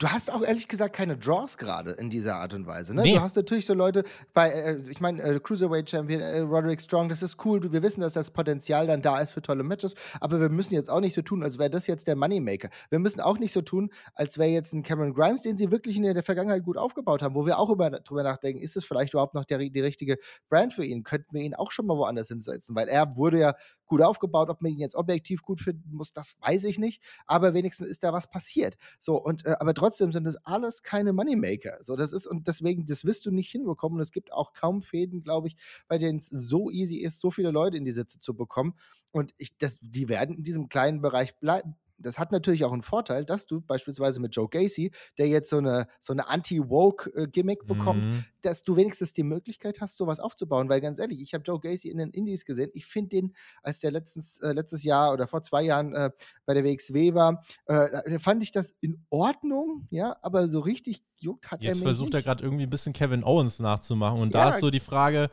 Du hast auch ehrlich gesagt keine Draws gerade in dieser Art und Weise. Ne? Nee. Du hast natürlich so Leute bei, äh, ich meine, äh, Cruiserweight Champion äh, Roderick Strong, das ist cool. Wir wissen, dass das Potenzial dann da ist für tolle Matches, aber wir müssen jetzt auch nicht so tun, als wäre das jetzt der Moneymaker. Wir müssen auch nicht so tun, als wäre jetzt ein Cameron Grimes, den sie wirklich in der, Vergangenheit gut aufgebaut haben, wo wir auch über, drüber nachdenken, ist es vielleicht überhaupt noch der, die richtige Brand für ihn? Könnten wir ihn auch schon mal woanders hinsetzen? Weil er wurde ja gut aufgebaut. Ob man ihn jetzt objektiv gut finden muss, das weiß ich nicht. Aber wenigstens ist da was passiert. So, und äh, aber trotzdem sind das alles keine Moneymaker. So, das ist, und deswegen, das wirst du nicht hinbekommen. Und es gibt auch kaum Fäden, glaube ich, bei denen es so easy ist, so viele Leute in die Sitze zu bekommen. Und ich, das, die werden in diesem kleinen Bereich bleiben das hat natürlich auch einen Vorteil, dass du beispielsweise mit Joe Gacy, der jetzt so eine, so eine Anti-Woke-Gimmick bekommt,
Mhm.
dass du wenigstens die Möglichkeit hast, sowas aufzubauen. Weil ganz ehrlich, ich habe Joe Gacy in den Indies gesehen. Ich finde den, als der letztens, äh, letztes Jahr oder vor zwei Jahren äh, bei der WXW war, äh, fand ich das in Ordnung, ja, aber so richtig juckt hat er
Jetzt
mich
versucht er
nicht.
gerade irgendwie ein bisschen Kevin Owens nachzumachen. Und
Ja.
da ist so die Frage,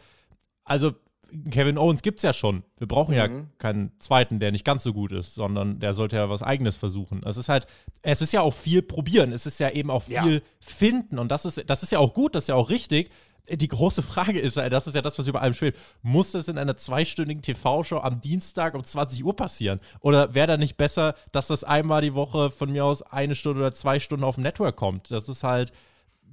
also Kevin Owens gibt es ja schon. Wir brauchen ja
Mhm.
keinen zweiten, der nicht ganz so gut ist, sondern der sollte ja was Eigenes versuchen. Es ist halt, es ist ja auch viel probieren. Es ist ja eben auch
Ja.
viel finden. Und das ist, das ist ja auch gut, das ist ja auch richtig. Die große Frage ist, ja, das ist ja das, was über allem schwebt. Muss das in einer zweistündigen TV-Show am Dienstag um 20 Uhr passieren? Oder wäre da nicht besser, dass das einmal die Woche von mir aus eine Stunde oder zwei Stunden auf dem Network kommt? Das ist halt,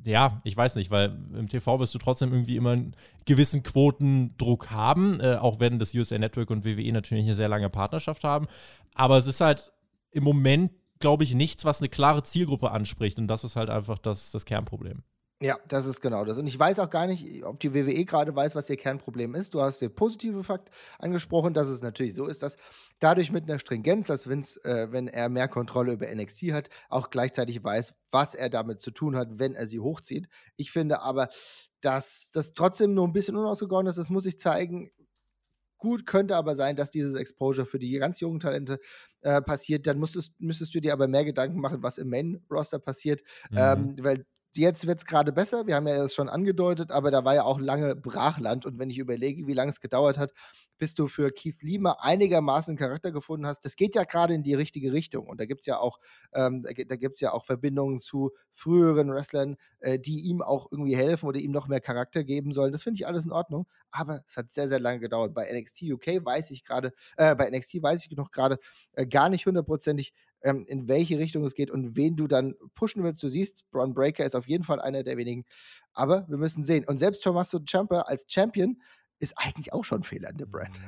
ja, ich weiß nicht, weil im TV wirst du trotzdem irgendwie immer einen gewissen Quotendruck haben, äh, auch wenn das USA Network und WWE natürlich eine sehr lange Partnerschaft haben. Aber es ist halt im Moment, glaube ich, nichts, was eine klare Zielgruppe anspricht. Und das ist halt einfach das, das Kernproblem.
Ja, das ist genau das. Und ich weiß auch gar nicht, ob die WWE gerade weiß, was ihr Kernproblem ist. Du hast den positiven Fakt angesprochen, dass es natürlich so ist, dass dadurch mit einer Stringenz, dass Vince, äh, wenn er mehr Kontrolle über NXT hat, auch gleichzeitig weiß, was er damit zu tun hat, wenn er sie hochzieht. Ich finde aber, dass das trotzdem nur ein bisschen unausgegoren ist. Das muss ich zeigen. Gut, könnte aber sein, dass dieses Exposure für die ganz jungen Talente äh, passiert. Dann musstest, müsstest du dir aber mehr Gedanken machen, was im Main-Roster passiert.
Mhm.
Ähm, weil jetzt wird es gerade besser. Wir haben ja das schon angedeutet, aber da war ja auch lange Brachland. Und wenn ich überlege, wie lange es gedauert hat, bis du für Keith Lima einigermaßen Charakter gefunden hast, das geht ja gerade in die richtige Richtung. Und da gibt es ja auch, ähm, da, gi- da gibt's ja auch Verbindungen zu früheren Wrestlern, äh, die ihm auch irgendwie helfen oder ihm noch mehr Charakter geben sollen. Das finde ich alles in Ordnung. Aber es hat sehr, sehr lange gedauert. Bei NXT UK weiß ich gerade, äh, bei NXT weiß ich noch gerade äh, gar nicht hundertprozentig, ähm, in welche Richtung es geht und wen du dann pushen willst. Du siehst, Braun Breaker ist auf jeden Fall einer der wenigen. Aber wir müssen sehen. Und selbst Tommaso Ciampa als Champion ist eigentlich auch schon Fehler in der Brand.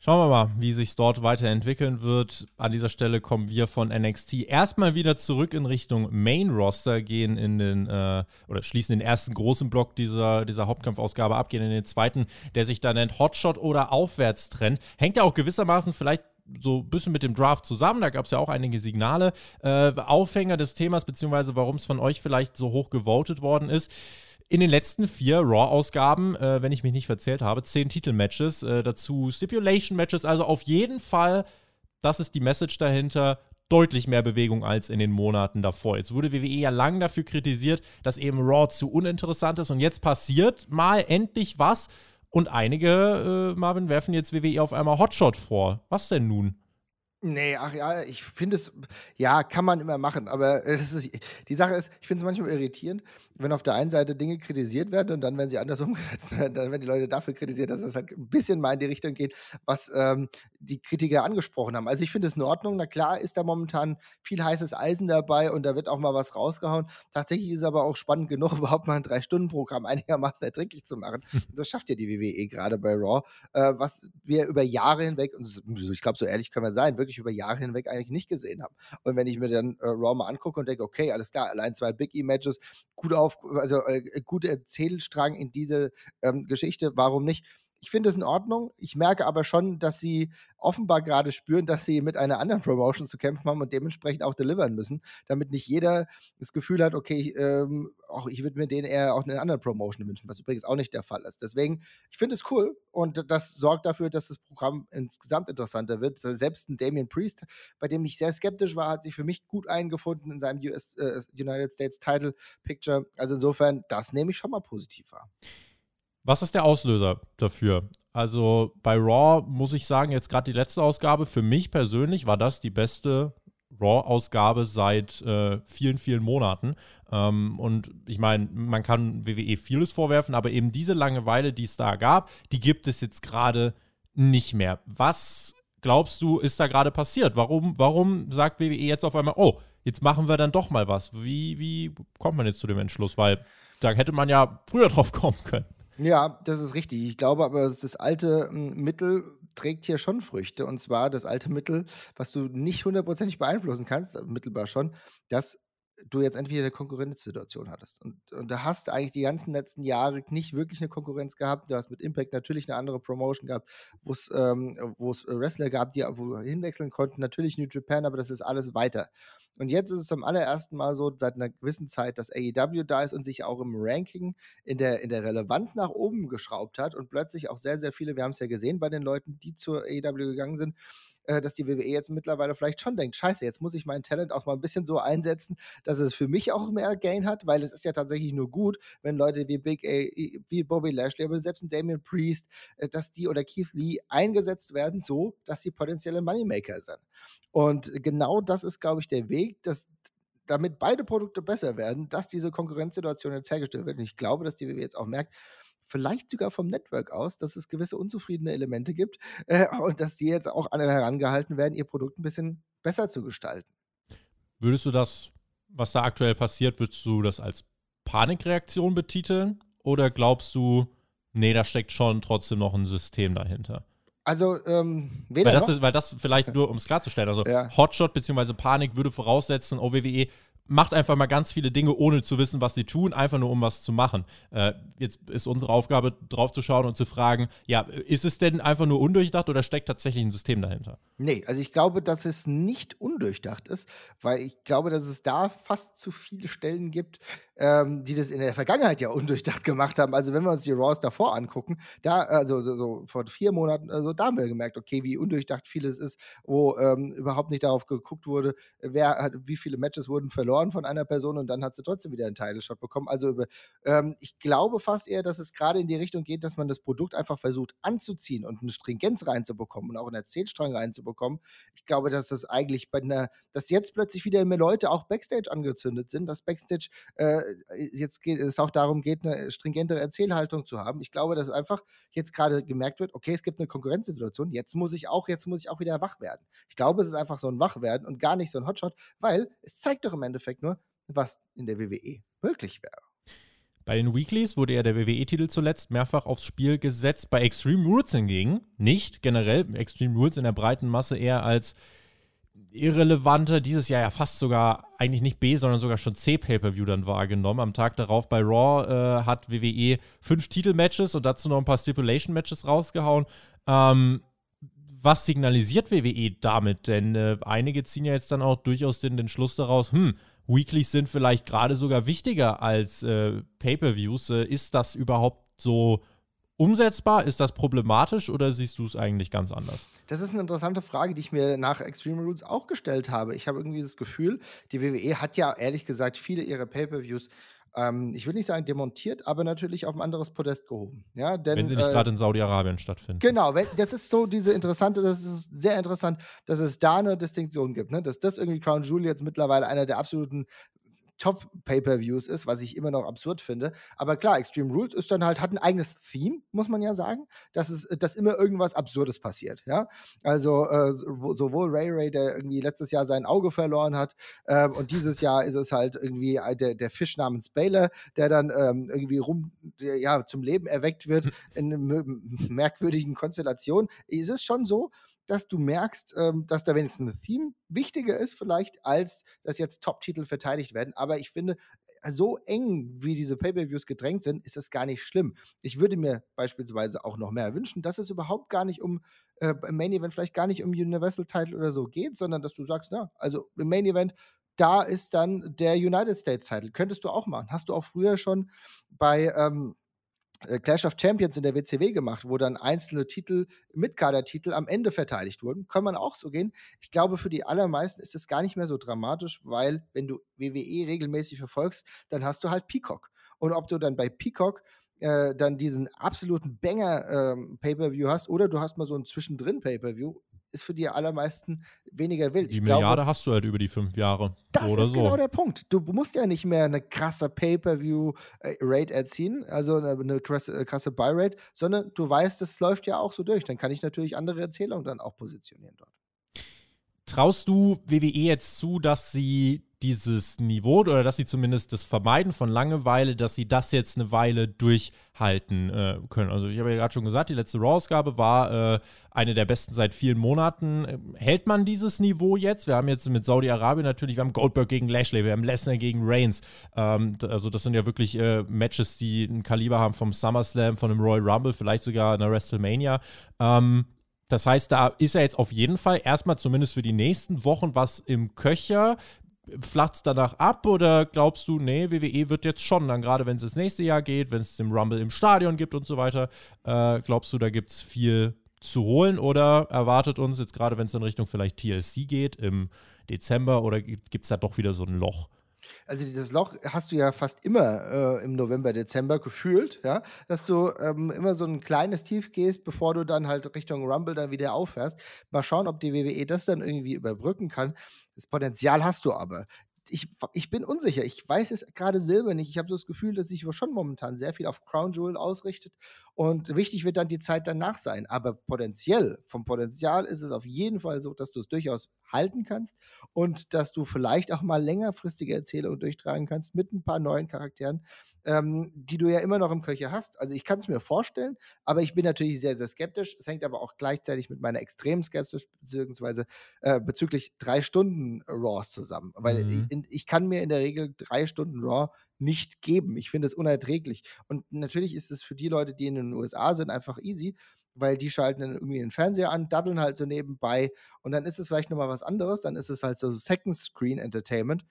Schauen wir mal, wie sich dort weiterentwickeln wird. An dieser Stelle kommen wir von NXT erstmal wieder zurück in Richtung Main Roster, gehen in den äh, oder schließen den ersten großen Block dieser, dieser Hauptkampfausgabe ab, gehen in den zweiten, der sich da nennt Hotshot oder Aufwärtstrend. Hängt ja auch gewissermaßen vielleicht so ein bisschen mit dem Draft zusammen. Da gab es ja auch einige Signale. Äh, Aufhänger des Themas, beziehungsweise warum es von euch vielleicht so hoch gewotet worden ist. In den letzten vier Raw-Ausgaben, äh, wenn ich mich nicht verzählt habe, zehn Titelmatches, äh, dazu Stipulation-Matches, also auf jeden Fall, das ist die Message dahinter, deutlich mehr Bewegung als in den Monaten davor. Jetzt wurde WWE ja lang dafür kritisiert, dass eben Raw zu uninteressant ist und jetzt passiert mal endlich was und einige, äh, Marvin, werfen jetzt WWE auf einmal Hotshot vor. Was denn nun?
Nee, ach ja, ich finde es, ja, kann man immer machen, aber [LAUGHS] das ist, die Sache ist, ich finde es manchmal irritierend, wenn auf der einen Seite Dinge kritisiert werden und dann werden sie anders [LAUGHS] umgesetzt. Dann werden die Leute dafür kritisiert, dass es halt ein bisschen mal in die Richtung geht, was ähm, die Kritiker angesprochen haben. Also ich finde es in Ordnung. Na klar ist da momentan viel heißes Eisen dabei und da wird auch mal was rausgehauen. Tatsächlich ist es aber auch spannend genug, [LAUGHS] überhaupt mal ein Drei-Stunden-Programm einigermaßen erträglich zu machen. Das schafft ja die WWE gerade bei Raw, äh, was wir über Jahre hinweg, und das- ich glaube, so ehrlich können wir sein, wirklich über Jahre hinweg eigentlich nicht gesehen haben. Und wenn ich mir dann äh, Raw mal angucke und denke, okay, alles klar, allein zwei Big E-Matches, gut auf, also äh, guter Erzählstrang in diese ähm, Geschichte, warum nicht? Ich finde es in Ordnung. Ich merke aber schon, dass sie offenbar gerade spüren, dass sie mit einer anderen Promotion zu kämpfen haben und dementsprechend auch delivern müssen, damit nicht jeder das Gefühl hat, okay, ich, ähm, auch ich würde mir den eher auch in einer anderen Promotion wünschen, was übrigens auch nicht der Fall ist. Deswegen, ich finde es cool und das sorgt dafür, dass das Programm insgesamt interessanter wird. Selbst ein Damien Priest, bei dem ich sehr skeptisch war, hat sich für mich gut eingefunden in seinem US, äh, United States Title Picture. Also insofern, das nehme ich schon mal positiv wahr.
Was ist der Auslöser dafür? Also bei Raw muss ich sagen, jetzt gerade die letzte Ausgabe, für mich persönlich war das die beste Raw-Ausgabe seit äh, vielen, vielen Monaten. Ähm, und ich meine, man kann WWE vieles vorwerfen, aber eben diese Langeweile, die es da gab, die gibt es jetzt gerade nicht mehr. Was glaubst du, ist da gerade passiert? Warum, warum sagt WWE jetzt auf einmal, oh, jetzt machen wir dann doch mal was? Wie, wie kommt man jetzt zu dem Entschluss? Weil da hätte man ja früher drauf kommen können.
Ja, das ist richtig. Ich glaube aber, das alte m, Mittel trägt hier schon Früchte. Und zwar das alte Mittel, was du nicht hundertprozentig beeinflussen kannst, mittelbar schon, dass du jetzt entweder eine Konkurrenzsituation hattest. Und, und da hast du eigentlich die ganzen letzten Jahre nicht wirklich eine Konkurrenz gehabt. Du hast mit Impact natürlich eine andere Promotion gehabt, wo es ähm, Wrestler gab, die wo hinwechseln konnten. Natürlich New Japan, aber das ist alles weiter. Und jetzt ist es zum allerersten Mal so, seit einer gewissen Zeit, dass AEW da ist und sich auch im Ranking in der, in der Relevanz nach oben geschraubt hat und plötzlich auch sehr, sehr viele, wir haben es ja gesehen bei den Leuten, die zur AEW gegangen sind, äh, dass die WWE jetzt mittlerweile vielleicht schon denkt, scheiße, jetzt muss ich mein Talent auch mal ein bisschen so einsetzen, dass es für mich auch mehr Gain hat, weil es ist ja tatsächlich nur gut, wenn Leute wie Big A, wie Bobby Lashley, aber selbst ein Damien Priest, äh, dass die oder Keith Lee eingesetzt werden, so, dass sie potenzielle Moneymaker sind. Und genau das ist, glaube ich, der Weg, dass damit beide Produkte besser werden, dass diese Konkurrenzsituation jetzt hergestellt wird. Und ich glaube, dass die WWE jetzt auch merkt, vielleicht sogar vom Network aus, dass es gewisse unzufriedene Elemente gibt äh, und dass die jetzt auch alle herangehalten werden, ihr Produkt ein bisschen besser zu gestalten.
Würdest du das, was da aktuell passiert, würdest du das als Panikreaktion betiteln? Oder glaubst du, nee, da steckt schon trotzdem noch ein System dahinter?
Also, ähm,
weder weil das, ist, weil das vielleicht [LAUGHS] nur, um es klarzustellen, also ja. Hotshot bzw. Panik würde voraussetzen, OWWE macht einfach mal ganz viele Dinge, ohne zu wissen, was sie tun, einfach nur um was zu machen. Äh, jetzt ist unsere Aufgabe, drauf zu schauen und zu fragen, ja, ist es denn einfach nur undurchdacht oder steckt tatsächlich ein System dahinter?
Nee, also ich glaube, dass es nicht undurchdacht ist, weil ich glaube, dass es da fast zu viele Stellen gibt, ähm, die das in der Vergangenheit ja undurchdacht gemacht haben. Also wenn wir uns die Raws davor angucken, da, also so, so vor vier Monaten, also da haben wir gemerkt, okay, wie undurchdacht vieles ist, wo ähm, überhaupt nicht darauf geguckt wurde, wer hat, wie viele Matches wurden verloren von einer Person und dann hat sie trotzdem wieder einen Title-Shot bekommen. Also ähm, ich glaube fast eher, dass es gerade in die Richtung geht, dass man das Produkt einfach versucht anzuziehen und eine Stringenz reinzubekommen und auch einen Erzählstrang reinzubekommen. Ich glaube, dass das eigentlich bei einer, dass jetzt plötzlich wieder mehr Leute auch Backstage angezündet sind, dass Backstage äh, jetzt geht es auch darum geht, eine stringentere Erzählhaltung zu haben. Ich glaube, dass einfach jetzt gerade gemerkt wird, okay, es gibt eine Konkurrenzsituation, jetzt muss ich auch, jetzt muss ich auch wieder wach werden. Ich glaube, es ist einfach so ein Wachwerden und gar nicht so ein Hotshot, weil es zeigt doch im Endeffekt nur, was in der WWE möglich wäre.
Bei den Weeklies wurde ja der WWE-Titel zuletzt mehrfach aufs Spiel gesetzt. Bei Extreme Rules hingegen nicht. Generell Extreme Rules in der breiten Masse eher als irrelevanter, dieses Jahr ja fast sogar eigentlich nicht B, sondern sogar schon C Pay-Per-View dann wahrgenommen. Am Tag darauf bei Raw äh, hat WWE fünf Titelmatches und dazu noch ein paar Stipulation-Matches rausgehauen. Ähm, was signalisiert WWE damit? Denn äh, einige ziehen ja jetzt dann auch durchaus den, den Schluss daraus, hm, Weeklies sind vielleicht gerade sogar wichtiger als äh, Pay-Per-Views. Äh, ist das überhaupt so umsetzbar? Ist das problematisch oder siehst du es eigentlich ganz anders?
Das ist eine interessante Frage, die ich mir nach Extreme Rules auch gestellt habe. Ich habe irgendwie das Gefühl, die WWE hat ja ehrlich gesagt viele ihrer Pay-per-Views ähm, ich will nicht sagen demontiert, aber natürlich auf ein anderes Podest gehoben. Ja, denn,
wenn sie nicht äh, gerade in Saudi-Arabien stattfinden.
Genau, das ist so diese interessante, das ist sehr interessant, dass es da eine Distinktion gibt, ne? dass das irgendwie Crown Jewel jetzt mittlerweile einer der absoluten Top-Pay-Per-Views ist, was ich immer noch absurd finde. Aber klar, Extreme Rules ist dann halt, hat ein eigenes Theme, muss man ja sagen, dass, es, dass immer irgendwas Absurdes passiert. Ja? Also äh, sowohl Ray Ray, der irgendwie letztes Jahr sein Auge verloren hat, ähm, und dieses Jahr ist es halt irgendwie der, der Fisch namens Baylor, der dann ähm, irgendwie rum, ja, zum Leben erweckt wird in merkwürdigen Konstellationen. Es ist schon so, dass du merkst, ähm, dass da wenigstens ein Theme wichtiger ist, vielleicht, als dass jetzt Top-Titel verteidigt werden. Aber ich finde, so eng wie diese Pay-Per-Views gedrängt sind, ist das gar nicht schlimm. Ich würde mir beispielsweise auch noch mehr wünschen, dass es überhaupt gar nicht um äh, im Main Event vielleicht gar nicht um Universal Title oder so geht, sondern dass du sagst, na, also im Main Event da ist dann der United States Title. Könntest du auch machen. Hast du auch früher schon bei ähm, äh, Clash of Champions in der WCW gemacht, wo dann einzelne Titel, Mitkader-Titel am Ende verteidigt wurden. Kann man auch so gehen. Ich glaube, für die allermeisten ist es gar nicht mehr so dramatisch, weil, wenn du WWE regelmäßig verfolgst, dann hast du halt Peacock. Und ob du dann bei Peacock äh, dann diesen absoluten Banger ähm, hast oder du hast mal so ein zwischendrin Pay-Per-View, ist für die allermeisten weniger wild.
Die ich Milliarde glaube, hast du halt über die fünf Jahre.
Das
oder
ist
so.
genau der Punkt. Du musst ja nicht mehr eine krasse Pay-Per-View-Rate erzielen, also eine, krasse, äh, krasse Buy-Rate, sondern du weißt, das läuft ja auch so durch. Dann kann ich natürlich andere Erzählungen dann auch positionieren dort.
Traust du WWE jetzt zu, dass sie dieses Niveau oder dass sie zumindest das Vermeiden von Langeweile, dass sie das jetzt eine Weile durchhalten äh, können. Also ich habe ja gerade schon gesagt, die letzte Raw-Ausgabe war äh, eine der besten seit vielen Monaten. Hält man dieses Niveau jetzt? Wir haben jetzt mit Saudi-Arabien natürlich, wir haben Goldberg gegen Lashley, wir haben Lesnar gegen Reigns. Ähm, also das sind ja wirklich äh, Matches, die ein Kaliber haben vom SummerSlam, von einem Royal Rumble, vielleicht sogar einer WrestleMania. Ähm, das heißt, da ist ja jetzt auf jeden Fall erstmal zumindest für die nächsten Wochen was im Köcher flacht es danach ab oder glaubst du, nee, WWE wird jetzt schon dann, gerade wenn es ins nächste Jahr geht, wenn es den Rumble im Stadion gibt und so weiter, äh, glaubst du, da gibt es viel zu holen oder erwartet uns jetzt gerade, wenn es in Richtung vielleicht TLC geht im Dezember oder gibt es da doch wieder so ein Loch?
Also das Loch hast du ja fast immer äh, im November, Dezember gefühlt, ja, dass du ähm, immer so ein kleines Tief gehst, bevor du dann halt Richtung Rumble dann wieder auffährst. Mal schauen, ob die WWE das dann irgendwie überbrücken kann. Das Potenzial hast du aber ich, ich bin unsicher. Ich weiß es gerade selber nicht. Ich habe so das Gefühl, dass sich schon momentan sehr viel auf Crown Jewel ausrichtet. Und wichtig wird dann die Zeit danach sein. Aber potenziell, vom Potenzial ist es auf jeden Fall so, dass du es durchaus halten kannst und dass du vielleicht auch mal längerfristige Erzählungen durchtragen kannst mit ein paar neuen Charakteren, ähm, die du ja immer noch im Köcher hast. Also ich kann es mir vorstellen, aber ich bin natürlich sehr, sehr skeptisch. Es hängt aber auch gleichzeitig mit meiner extremen Skepsis beziehungsweise äh, bezüglich drei Stunden Raws zusammen. Weil mhm. ich, ich kann mir in der Regel drei Stunden Raw nicht geben. Ich finde es unerträglich. Und natürlich ist es für die Leute, die in den USA sind, einfach easy, weil die schalten dann irgendwie den Fernseher an, daddeln halt so nebenbei und dann ist es vielleicht nochmal was anderes, dann ist es halt so Second Screen Entertainment.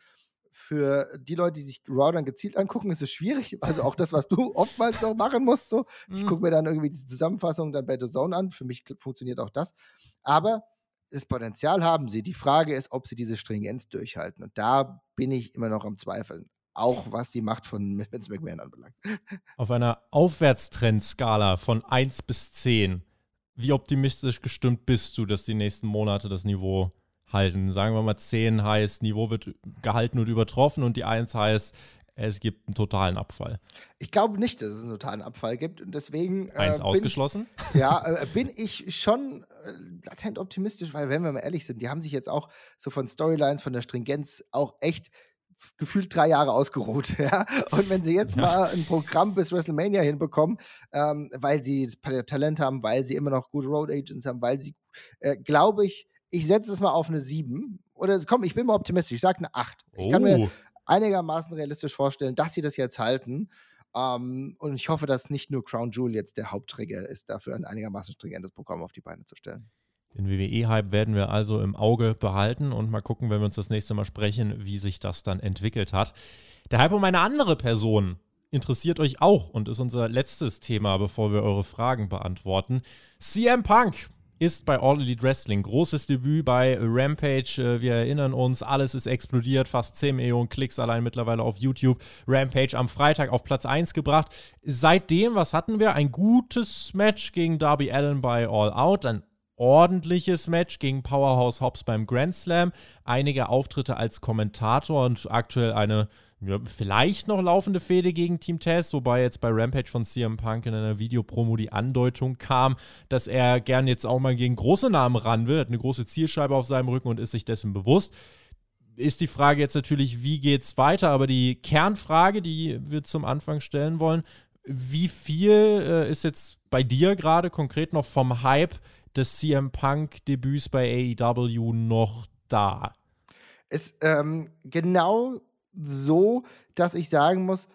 Für die Leute, die sich Raw dann gezielt angucken, ist es schwierig. [LAUGHS] Also auch das, was du oftmals noch machen musst. So. Ich mhm. gucke mir dann irgendwie die Zusammenfassung dann bei The Zone an. Für mich funktioniert auch das. Aber das Potenzial haben sie. Die Frage ist, ob sie diese Stringenz durchhalten. Und da bin ich immer noch am Zweifeln. Auch was die Macht von [LAUGHS] Vince McMahon anbelangt.
Auf einer Aufwärtstrendskala von 1 bis 10, wie optimistisch gestimmt bist du, dass die nächsten Monate das Niveau halten? Sagen wir mal 10 heißt, Niveau wird gehalten und übertroffen und die 1 heißt, es gibt einen totalen Abfall.
Ich glaube nicht, dass es einen totalen Abfall gibt und deswegen.
Äh, Eins ausgeschlossen?
Ich, ja, [LAUGHS] äh, bin ich schon äh, latent optimistisch, weil, wenn wir mal ehrlich sind, die haben sich jetzt auch so von Storylines, von der Stringenz auch echt gefühlt drei Jahre ausgeruht. [LAUGHS] Ja? Und wenn sie jetzt ja. mal ein Programm bis WrestleMania hinbekommen, ähm, weil sie das Talent haben, weil sie immer noch gute Road Agents haben, weil sie, äh, glaube ich, ich setze es mal auf eine 7. Oder komm, ich bin mal optimistisch, ich sage eine 8. Ich kann mir oh. einigermaßen realistisch vorstellen, dass sie das jetzt halten. Um, ähm, und ich hoffe, dass nicht nur Crown Jewel jetzt der Hauptträger ist, dafür ein einigermaßen stringentes Programm auf die Beine zu stellen.
Den WWE-Hype werden wir also im Auge behalten und mal gucken, wenn wir uns das nächste Mal sprechen, wie sich das dann entwickelt hat. Der Hype um eine andere Person interessiert euch auch und ist unser letztes Thema, bevor wir eure Fragen beantworten. CM Punk ist bei All Elite Wrestling. Großes Debüt bei Rampage. Äh, wir erinnern uns, alles ist explodiert. Fast 10 Millionen Klicks allein mittlerweile auf YouTube. Rampage am Freitag auf Platz 1 gebracht. Seitdem, was hatten wir? Ein gutes Match gegen Darby Allen bei All Out. Ein ordentliches Match gegen Powerhouse Hobbs beim Grand Slam, einige Auftritte als Kommentator und aktuell eine ja, vielleicht noch laufende Fehde gegen Team Tess, wobei jetzt bei Rampage von CM Punk in einer Videopromo die Andeutung kam, dass er gern jetzt auch mal gegen große Namen ran will, hat eine große Zielscheibe auf seinem Rücken und ist sich dessen bewusst. Ist die Frage jetzt natürlich, wie geht's weiter? Aber die Kernfrage, die wir zum Anfang stellen wollen, wie viel äh, ist jetzt bei dir gerade konkret noch vom Hype des CM Punk-Debüts bei AEW noch da?
Ist ähm, genau so, dass ich sagen muss,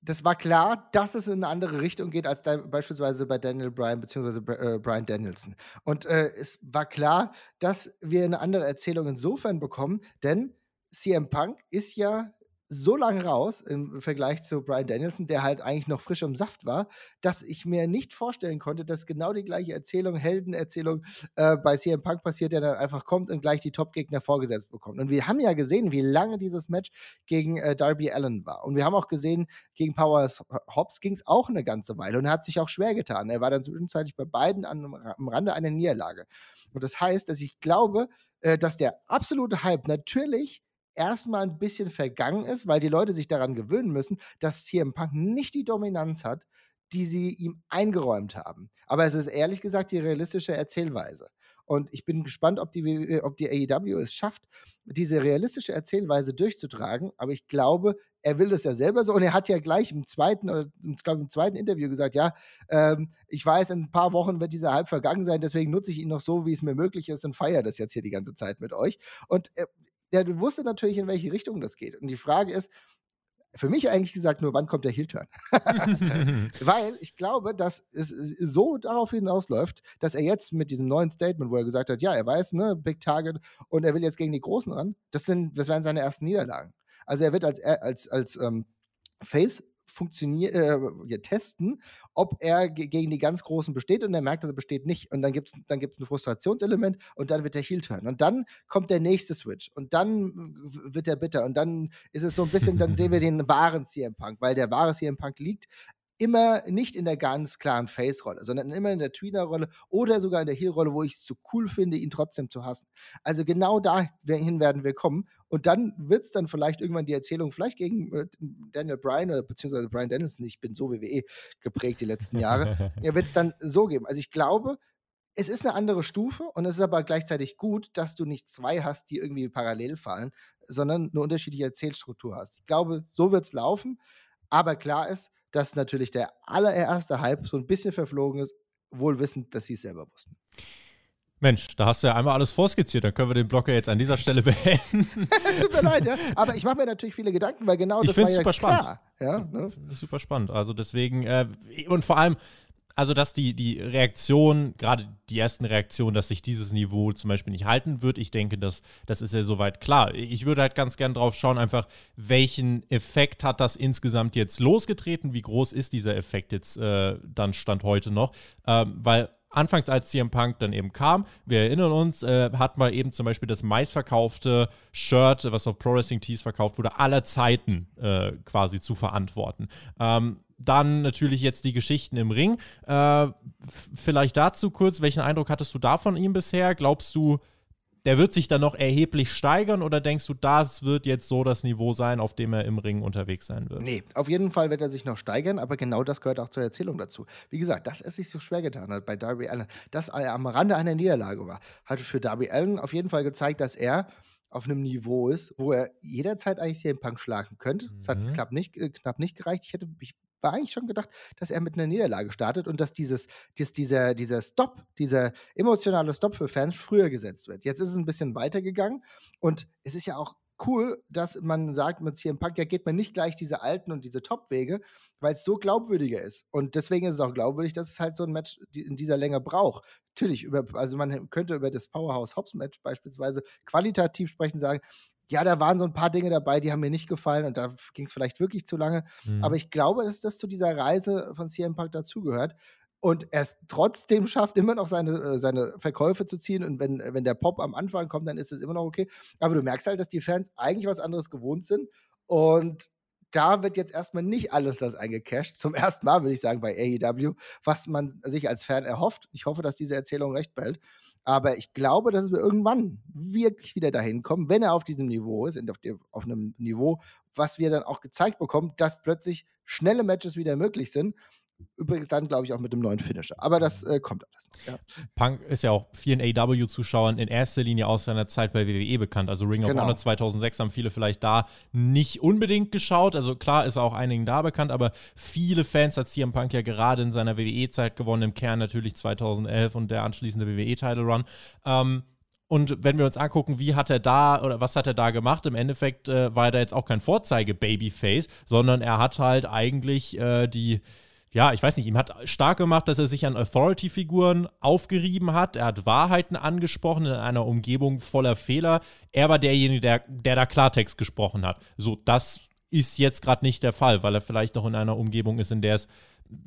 das war klar, dass es in eine andere Richtung geht als beispielsweise bei Daniel Bryan bzw. Äh, Brian Danielson. Und äh, es war klar, dass wir eine andere Erzählung insofern bekommen, denn CM Punk ist ja so lange raus im Vergleich zu Brian Danielson, der halt eigentlich noch frisch im Saft war, dass ich mir nicht vorstellen konnte, dass genau die gleiche Erzählung, Heldenerzählung äh, bei CM Punk passiert, der dann einfach kommt und gleich die Top-Gegner vorgesetzt bekommt. Und wir haben ja gesehen, wie lange dieses Match gegen äh, Darby Allen war. Und wir haben auch gesehen, gegen Power Hobbs ging es auch eine ganze Weile und er hat sich auch schwer getan. Er war dann zwischenzeitlich bei beiden an, am Rande einer Niederlage. Und das heißt, dass ich glaube, äh, dass der absolute Hype natürlich erstmal ein bisschen vergangen ist, weil die Leute sich daran gewöhnen müssen, dass CM Punk nicht die Dominanz hat, die sie ihm eingeräumt haben. Aber es ist ehrlich gesagt die realistische Erzählweise. Und ich bin gespannt, ob die, ob die AEW es schafft, diese realistische Erzählweise durchzutragen. Aber ich glaube, er will das ja selber so. Und er hat ja gleich im zweiten oder ich glaube im zweiten Interview gesagt, ja, ähm, ich weiß, in ein paar Wochen wird dieser Hype vergangen sein, deswegen nutze ich ihn noch so, wie es mir möglich ist und feiere das jetzt hier die ganze Zeit mit euch. Und er, er wusste natürlich, in welche Richtung das geht. Und die Frage ist, für mich eigentlich gesagt nur, wann kommt der Heel-Turn? [LAUGHS] [LAUGHS] Weil ich glaube, dass es so darauf hinausläuft, dass er jetzt mit diesem neuen Statement, wo er gesagt hat, ja, er weiß, ne, Big Target und er will jetzt gegen die Großen ran, das, sind, das werden seine ersten Niederlagen. Also er wird als, als, als ähm, Face funktioniert, äh, testen, ob er gegen die ganz Großen besteht und er merkt, dass er besteht nicht. Und dann gibt es dann gibt's ein Frustrationselement und dann wird der Heel turn. Und dann kommt der nächste Switch und dann wird er bitter. Und dann ist es so ein bisschen, dann sehen wir [LAUGHS] den wahren CM Punk, weil der wahre CM Punk liegt immer nicht in der ganz klaren Face-Rolle, sondern immer in der Tweener-Rolle oder sogar in der Heel-Rolle, wo ich es so cool finde, ihn trotzdem zu hassen. Also genau dahin werden wir kommen. Und dann wird es dann vielleicht irgendwann die Erzählung, vielleicht gegen äh, Daniel Bryan oder beziehungsweise Brian Dennison, ich bin so WWE geprägt die letzten Jahre, [LAUGHS] ja, wird es dann so geben. Also ich glaube, es ist eine andere Stufe und es ist aber gleichzeitig gut, dass du nicht zwei hast, die irgendwie parallel fallen, sondern eine unterschiedliche Erzählstruktur hast. Ich glaube, so wird es laufen. Aber klar ist, dass natürlich der allererste Hype so ein bisschen verflogen ist, wohl wissend, dass sie es selber wussten.
Mensch, da hast du ja einmal alles vorskizziert, dann können wir den Blocker jetzt an dieser Stelle [LAUGHS] beenden. [LAUGHS]
Tut mir leid, ja. Aber ich mache mir natürlich viele Gedanken, weil genau das
ich war ja super
klar.
Spannend. Ja, ne? Super spannend. Also deswegen, äh, und vor allem, also dass die, die Reaktion, gerade die ersten Reaktionen, dass sich dieses Niveau zum Beispiel nicht halten wird, ich denke, das, das ist ja soweit klar. Ich würde halt ganz gern drauf schauen, einfach, welchen Effekt hat das insgesamt jetzt losgetreten, wie groß ist dieser Effekt jetzt äh, dann Stand heute noch, ähm, weil anfangs als CM Punk dann eben kam, wir erinnern uns, äh, hat mal eben zum Beispiel das meistverkaufte Shirt, was auf Pro Wrestling Tees verkauft wurde, aller Zeiten äh, quasi zu verantworten. Ähm, dann natürlich jetzt die Geschichten im Ring. Äh, vielleicht dazu kurz, welchen Eindruck hattest du da von ihm bisher? Glaubst du, der wird sich dann noch erheblich steigern oder denkst du, das wird jetzt so das Niveau sein, auf dem er im Ring unterwegs sein wird?
Nee, auf jeden Fall wird er sich noch steigern, aber genau das gehört auch zur Erzählung dazu. Wie gesagt, dass er sich so schwer getan hat bei Darby Allen, dass er am Rande einer Niederlage war, hat für Darby Allen auf jeden Fall gezeigt, dass er auf einem Niveau ist, wo er jederzeit eigentlich CM Punk schlagen könnte. Es mhm. hat knapp nicht, äh, knapp nicht gereicht. Ich hätte, ich war eigentlich schon gedacht, dass er mit einer Niederlage startet und dass dieses, dass dieser, dieser Stop, dieser emotionale Stop für Fans früher gesetzt wird. Jetzt ist es ein bisschen weitergegangen und es ist ja auch cool, dass man sagt, mit CM Punk, ja, geht man nicht gleich diese alten und diese Top-Wege, weil es so glaubwürdiger ist. Und deswegen ist es auch glaubwürdig, dass es halt so ein Match in dieser Länge braucht. Natürlich, über, also man könnte über das Powerhouse Hobbs Match beispielsweise qualitativ sprechen, sagen, ja, da waren so ein paar Dinge dabei, die haben mir nicht gefallen und da ging es vielleicht wirklich zu lange. Mhm. Aber ich glaube, dass das zu dieser Reise von CM Punk dazugehört. Und er es trotzdem schafft, immer noch seine, äh, seine Verkäufe zu ziehen. Und wenn, wenn der Pop am Anfang kommt, dann ist es immer noch okay. Aber du merkst halt, dass die Fans eigentlich was anderes gewohnt sind. Und da wird jetzt erstmal nicht alles das eingecasht. Zum ersten Mal würde ich sagen bei AEW, was man sich als Fan erhofft. Ich hoffe, dass diese Erzählung recht behält. Aber ich glaube, dass wir irgendwann wirklich wieder dahin kommen, wenn er auf diesem Niveau ist, auf, der, auf einem Niveau, was wir dann auch gezeigt bekommen, dass plötzlich schnelle Matches wieder möglich sind Übrigens dann, glaube ich, auch mit dem neuen Finisher. Aber das äh, kommt alles noch. Ja.
Punk ist ja auch vielen AW-Zuschauern in erster Linie aus seiner Zeit bei WWE bekannt. Also Ring of genau. Honor 2006 haben viele vielleicht da nicht unbedingt geschaut. Also klar ist er auch einigen da bekannt, aber viele Fans hat CM Punk ja gerade in seiner WWE-Zeit gewonnen. Im Kern natürlich 2011 und der anschließende WWE-Title-Run. Ähm, und wenn wir uns angucken, wie hat er da oder was hat er da gemacht, im Endeffekt äh, war er da jetzt auch kein Vorzeige-Babyface, sondern er hat halt eigentlich äh, die ja, ich weiß nicht, ihm hat stark gemacht, dass er sich an Authority-Figuren aufgerieben hat. Er hat Wahrheiten angesprochen in einer Umgebung voller Fehler. Er war derjenige, der, der da Klartext gesprochen hat. So, das ist jetzt gerade nicht der Fall, weil er vielleicht noch in einer Umgebung ist, in der es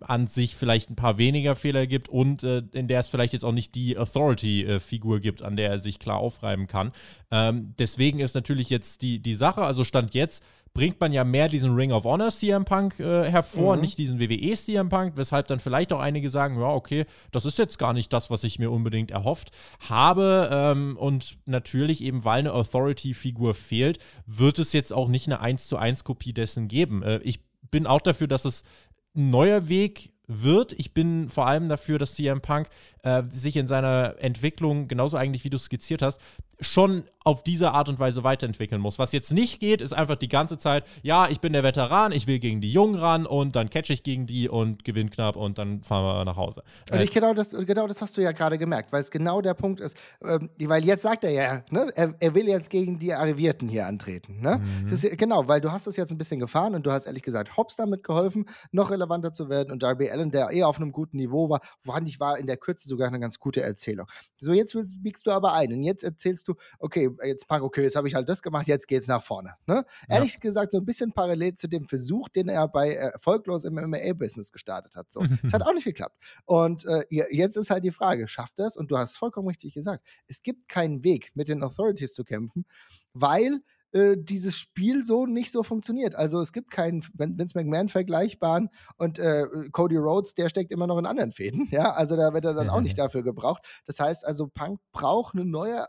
an sich vielleicht ein paar weniger Fehler gibt und äh, in der es vielleicht jetzt auch nicht die Authority-Figur gibt, an der er sich klar aufreiben kann. Ähm, deswegen ist natürlich jetzt die, die Sache, also Stand jetzt, bringt man ja mehr diesen Ring of Honor CM Punk äh, hervor, mhm. nicht diesen WWE CM Punk, weshalb dann vielleicht auch einige sagen, ja, okay, das ist jetzt gar nicht das, was ich mir unbedingt erhofft habe. Ähm, und natürlich eben, weil eine Authority-Figur fehlt, wird es jetzt auch nicht eine 1 zu 1 Kopie dessen geben. Äh, ich bin auch dafür, dass es ein neuer Weg wird. Ich bin vor allem dafür, dass CM Punk äh, sich in seiner Entwicklung, genauso eigentlich wie du es skizziert hast, schon auf diese Art und Weise weiterentwickeln muss. Was jetzt nicht geht, ist einfach die ganze Zeit, ja, ich bin der Veteran, ich will gegen die Jungen ran und dann catch ich gegen die und gewinne knapp und dann fahren wir nach Hause.
Und ich genau das, genau das hast du ja gerade gemerkt, weil es genau der Punkt ist, ähm, weil jetzt sagt er ja, ne, er, er, will jetzt gegen die Arrivierten hier antreten. Ne? Mhm. Ist, genau, weil du hast es jetzt ein bisschen gefahren und du hast ehrlich gesagt Hobbs damit geholfen, noch relevanter zu werden und Darby Allen, der eh auf einem guten Niveau war, fand ich, war in der Kürze sogar eine ganz gute Erzählung. So, jetzt biegst du aber ein und jetzt erzählst du, okay, jetzt Punk, okay, jetzt habe ich halt das gemacht, jetzt geht's nach vorne. Ne? Ja. Ehrlich gesagt, so ein bisschen parallel zu dem Versuch, den er bei erfolglos im MMA-Business gestartet hat. So. [LAUGHS] Es hat auch nicht geklappt. Und äh, jetzt ist halt die Frage, schafft es? Und du hast vollkommen richtig gesagt, es gibt keinen Weg, mit den Authorities zu kämpfen, weil äh, dieses Spiel so nicht so funktioniert. Also es gibt keinen Vince McMahon vergleichbaren und äh, Cody Rhodes, der steckt immer noch in anderen Fäden. [LAUGHS] Ja, also da wird er dann auch nicht [LAUGHS] dafür gebraucht. Das heißt also, Punk braucht eine neue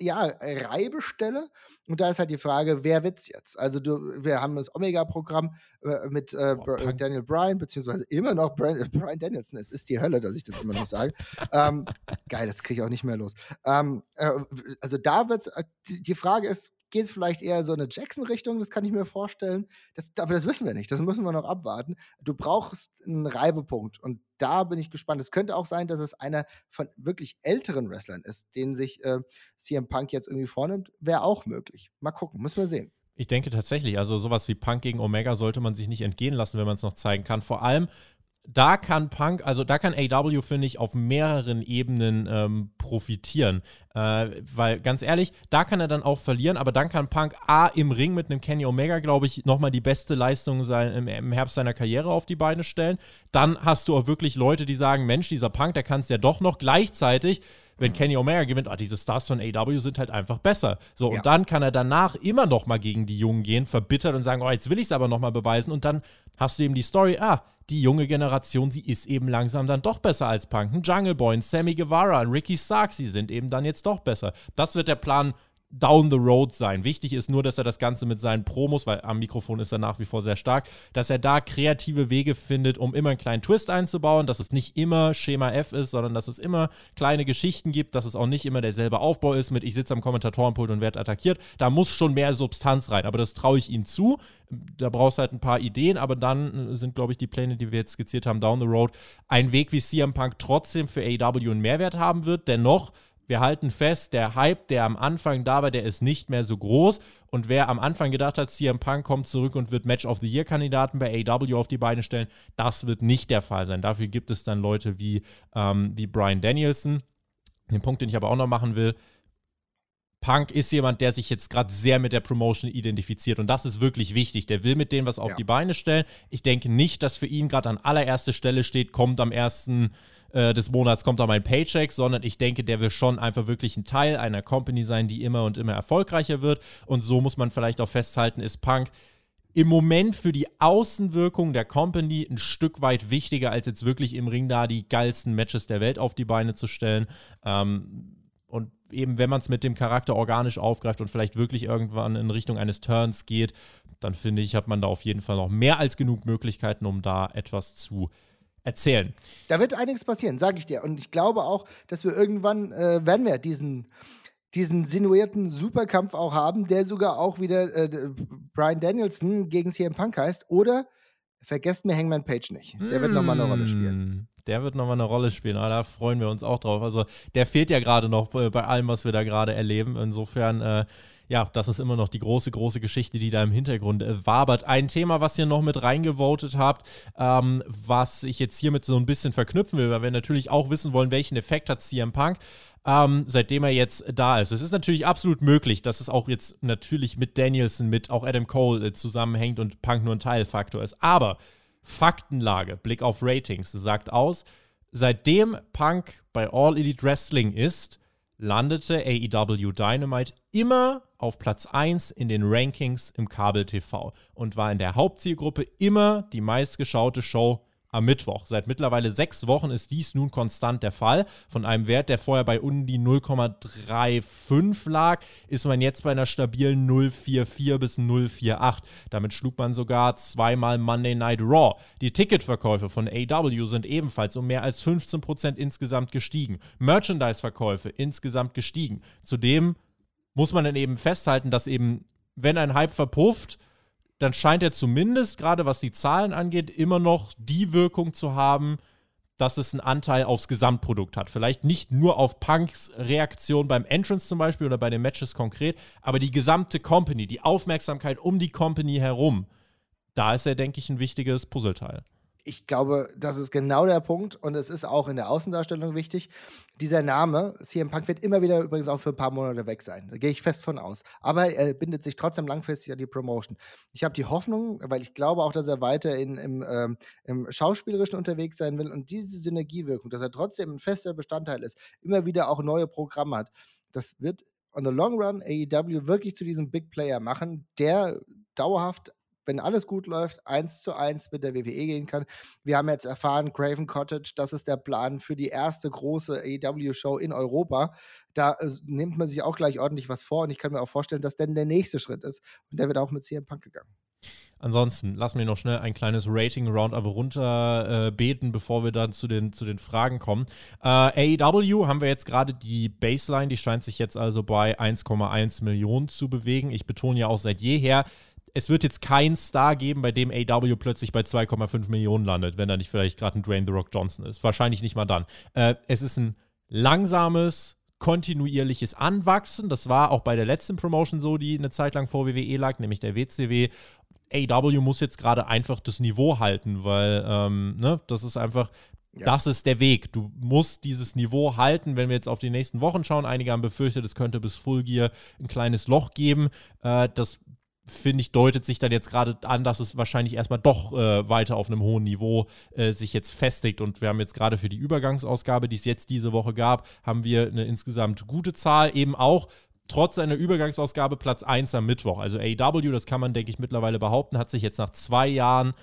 ja, Reibestelle. Und da ist halt die Frage, wer wird's jetzt? Also du, wir haben das Omega-Programm äh, mit äh, oh, Daniel Bryan, beziehungsweise immer noch Brian, Brian, Danielson. Es ist die Hölle, dass ich das immer noch sage. ähm, geil, das kriege ich auch nicht mehr los. Ähm, äh, also da wird's, äh, die, die Frage ist, geht es vielleicht eher so eine Jackson-Richtung, das kann ich mir vorstellen. Das, aber das wissen wir nicht, das müssen wir noch abwarten. Du brauchst einen Reibepunkt und da bin ich gespannt. Es könnte auch sein, dass es einer von wirklich älteren Wrestlern ist, den sich äh, CM Punk jetzt irgendwie vornimmt. Wäre auch möglich. Mal gucken, müssen wir sehen.
Ich denke tatsächlich, also sowas wie Punk gegen Omega sollte man sich nicht entgehen lassen, wenn man es noch zeigen kann. Vor allem, da kann Punk, also da kann AW, finde ich, auf mehreren Ebenen ähm, profitieren. Äh, weil, ganz ehrlich, da kann er dann auch verlieren, aber dann kann Punk A im Ring mit einem Kenny Omega, glaube ich, nochmal die beste Leistung sein, im, im, Herbst seiner Karriere auf die Beine stellen. Dann hast du auch wirklich Leute, die sagen: Mensch, dieser Punk, der kann es ja doch noch. Gleichzeitig wenn Kenny Omega gewinnt, ah, diese Stars von AW sind halt einfach besser. So, ja. und dann kann er danach immer noch mal gegen die Jungen gehen, verbittert und sagen, oh, jetzt will ich es aber noch mal beweisen. Und dann hast du eben die Story, ah, die junge Generation, sie ist eben langsam dann doch besser als Punk. Ein Jungle Boy, ein Sammy Guevara, ein Ricky Starks, sie sind eben dann jetzt doch besser. Das wird der Plan down the road sein. Wichtig ist nur, dass er das Ganze mit seinen Promos, weil am Mikrofon ist er nach wie vor sehr stark, dass er da kreative Wege findet, um immer einen kleinen Twist einzubauen, dass es nicht immer Schema F ist, sondern dass es immer kleine Geschichten gibt, dass es auch nicht immer derselbe Aufbau ist mit ich sitze am Kommentatorenpult und werde attackiert. Da muss schon mehr Substanz rein, aber das traue ich ihm zu. Da brauchst du halt ein paar Ideen, aber dann sind, glaube ich, die Pläne, die wir jetzt skizziert haben, down the road, ein Weg, wie CM Punk trotzdem für AEW einen Mehrwert haben wird. Dennoch wir halten fest, der Hype, der am Anfang da war, der ist nicht mehr so groß. Und wer am Anfang gedacht hat, CM Punk kommt zurück und wird Match of the Year-Kandidaten bei AW auf die Beine stellen, das wird nicht der Fall sein. Dafür gibt es dann Leute wie, ähm, wie Brian Danielson. Den Punkt, den ich aber auch noch machen will, Punk ist jemand, der sich jetzt gerade sehr mit der Promotion identifiziert und das ist wirklich wichtig. Der will mit denen was auf ja. die Beine stellen. Ich denke nicht, dass für ihn gerade an allererster Stelle steht, kommt am ersten äh, des Monats kommt da mein Paycheck, sondern ich denke, der will schon einfach wirklich ein Teil einer Company sein, die immer und immer erfolgreicher wird. Und so muss man vielleicht auch festhalten, ist Punk im Moment für die Außenwirkung der Company ein Stück weit wichtiger, als jetzt wirklich im Ring da die geilsten Matches der Welt auf die Beine zu stellen. Ähm, und eben, wenn man es mit dem Charakter organisch aufgreift und vielleicht wirklich irgendwann in Richtung eines Turns geht, dann finde ich, hat man da auf jeden Fall noch mehr als genug Möglichkeiten, um da etwas zu erzählen.
Da wird einiges passieren, sage ich dir. Und ich glaube auch, dass wir irgendwann äh, werden wir diesen diesen sinuierten Superkampf auch haben, der sogar auch wieder äh, Brian Danielson gegen CM Punk heißt. Oder vergesst mir Hangman Page nicht. Der mm, wird nochmal eine Rolle spielen. Hm,
der wird nochmal eine Rolle spielen. Ah, da freuen wir uns auch drauf. Also der fehlt ja gerade noch bei, bei allem, was wir da gerade erleben. Insofern äh, ja, das ist immer noch die große, große Geschichte, die da im Hintergrund äh, wabert. Ein Thema, was ihr noch mit reingevotet habt, ähm, was ich jetzt hiermit so ein bisschen verknüpfen will, weil wir natürlich auch wissen wollen, welchen Effekt hat CM Punk. Ähm, seitdem er jetzt da ist. Es ist natürlich absolut möglich, dass es auch jetzt natürlich mit Danielson, mit auch Adam Cole äh, zusammenhängt und Punk nur ein Teilfaktor ist. Aber Faktenlage, Blick auf Ratings, sagt aus, seitdem Punk bei All Elite Wrestling ist, landete AEW Dynamite immer auf Platz 1 in den Rankings im Kabel-TV und war in der Hauptzielgruppe immer die meistgeschaute Show am Mittwoch. Seit mittlerweile sechs Wochen ist dies nun konstant der Fall. Von einem Wert, der vorher bei um die 0,35 lag, ist man jetzt bei einer stabilen 0,44 bis 0,48. Damit schlug man sogar zweimal Monday Night Raw. Die Ticketverkäufe von AW sind ebenfalls um mehr als 15% insgesamt gestiegen. Merchandise-Verkäufe insgesamt gestiegen. Zudem muss man dann eben festhalten, dass eben, wenn ein Hype verpufft, dann scheint er zumindest, gerade was die Zahlen angeht, immer noch die Wirkung zu haben, dass es einen Anteil aufs Gesamtprodukt hat. Vielleicht nicht nur auf Punks Reaktion beim Entrance zum Beispiel oder bei den Matches konkret, aber die gesamte Company, die Aufmerksamkeit um die Company herum, da ist er, denke ich, ein wichtiges Puzzleteil
ich glaube, das ist genau der Punkt und es ist auch in der Außendarstellung wichtig. Dieser Name, CM Punk, wird immer wieder übrigens auch für ein paar Monate weg sein. Da gehe ich fest von aus. Aber er bindet sich trotzdem langfristig an die Promotion. Ich habe die Hoffnung, weil ich glaube auch, dass er weiter in, im, ähm, im Schauspielerischen unterwegs sein will und diese Synergiewirkung, dass er trotzdem ein fester Bestandteil ist, immer wieder auch neue Programme hat, das wird on the long run AEW wirklich zu diesem Big Player machen, der dauerhaft wenn alles gut läuft, eins zu eins mit der WWE gehen kann. Wir haben jetzt erfahren, Craven Cottage, das ist der Plan für die erste große AEW-Show in Europa. Da äh, nimmt man sich auch gleich ordentlich was vor und ich kann mir auch vorstellen, dass dann der nächste Schritt ist. Und der wird auch mit CM Punk gegangen.
Ansonsten, lass mir noch schnell ein kleines Rating-Roundup runter äh, beten, bevor wir dann zu den, zu den Fragen kommen. Äh, AEW haben wir jetzt gerade die Baseline, die scheint sich jetzt also bei 1,1 Millionen zu bewegen. Ich betone ja auch seit jeher, es wird jetzt keinen Star geben, bei dem AW plötzlich bei 2,5 Millionen landet, wenn da nicht vielleicht gerade ein Dwayne The Rock Johnson ist. Wahrscheinlich nicht mal dann. Äh, es ist ein langsames, kontinuierliches Anwachsen. Das war auch bei der letzten Promotion so, die eine Zeit lang vor WWE lag, nämlich der WCW. AW muss jetzt gerade einfach das Niveau halten, weil ähm, ne, das ist einfach, ja. Das ist der Weg. Du musst dieses Niveau halten, wenn wir jetzt auf die nächsten Wochen schauen. Einige haben befürchtet, es könnte bis Full Gear ein kleines Loch geben. Äh, das finde ich, deutet sich dann jetzt gerade an, dass es wahrscheinlich erstmal doch äh, weiter auf einem hohen Niveau äh, sich jetzt festigt. Und wir haben jetzt gerade für die Übergangsausgabe, die es jetzt diese Woche gab, haben wir eine insgesamt gute Zahl, eben auch trotz einer Übergangsausgabe Platz 1 am Mittwoch. Also AW, das kann man, denke ich, mittlerweile behaupten, hat sich jetzt nach zwei Jahren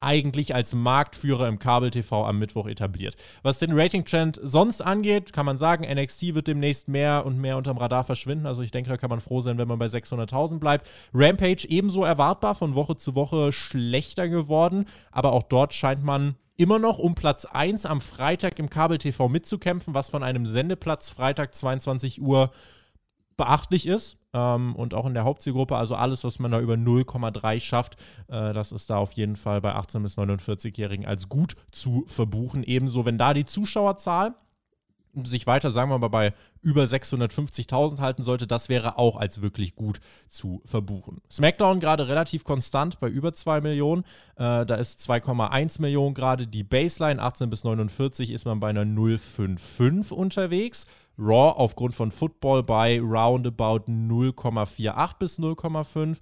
eigentlich als Marktführer im Kabel-TV am Mittwoch etabliert. Was den Rating-Trend sonst angeht, kann man sagen, NXT wird demnächst mehr und mehr unterm Radar verschwinden. Also ich denke, da kann man froh sein, wenn man bei 600.000 bleibt. Rampage ebenso erwartbar, von Woche zu Woche schlechter geworden, aber auch dort scheint man immer noch um Platz 1 am Freitag im Kabel-TV mitzukämpfen, was von einem Sendeplatz Freitag 22 Uhr beachtlich ist. Ähm, und auch in der Hauptzielgruppe, also alles, was man da über 0,3 schafft, äh, das ist da auf jeden Fall bei 18- bis 49-Jährigen als gut zu verbuchen. Ebenso, wenn da die Zuschauerzahl sich weiter, sagen wir mal, bei über 650.000 halten sollte, das wäre auch als wirklich gut zu verbuchen. SmackDown gerade relativ konstant bei über 2 Millionen. Äh, da ist 2,1 Millionen gerade die Baseline. 18 bis 49 ist man bei einer 0,55 unterwegs. Raw aufgrund von Football bei roundabout 0,48 bis 0,5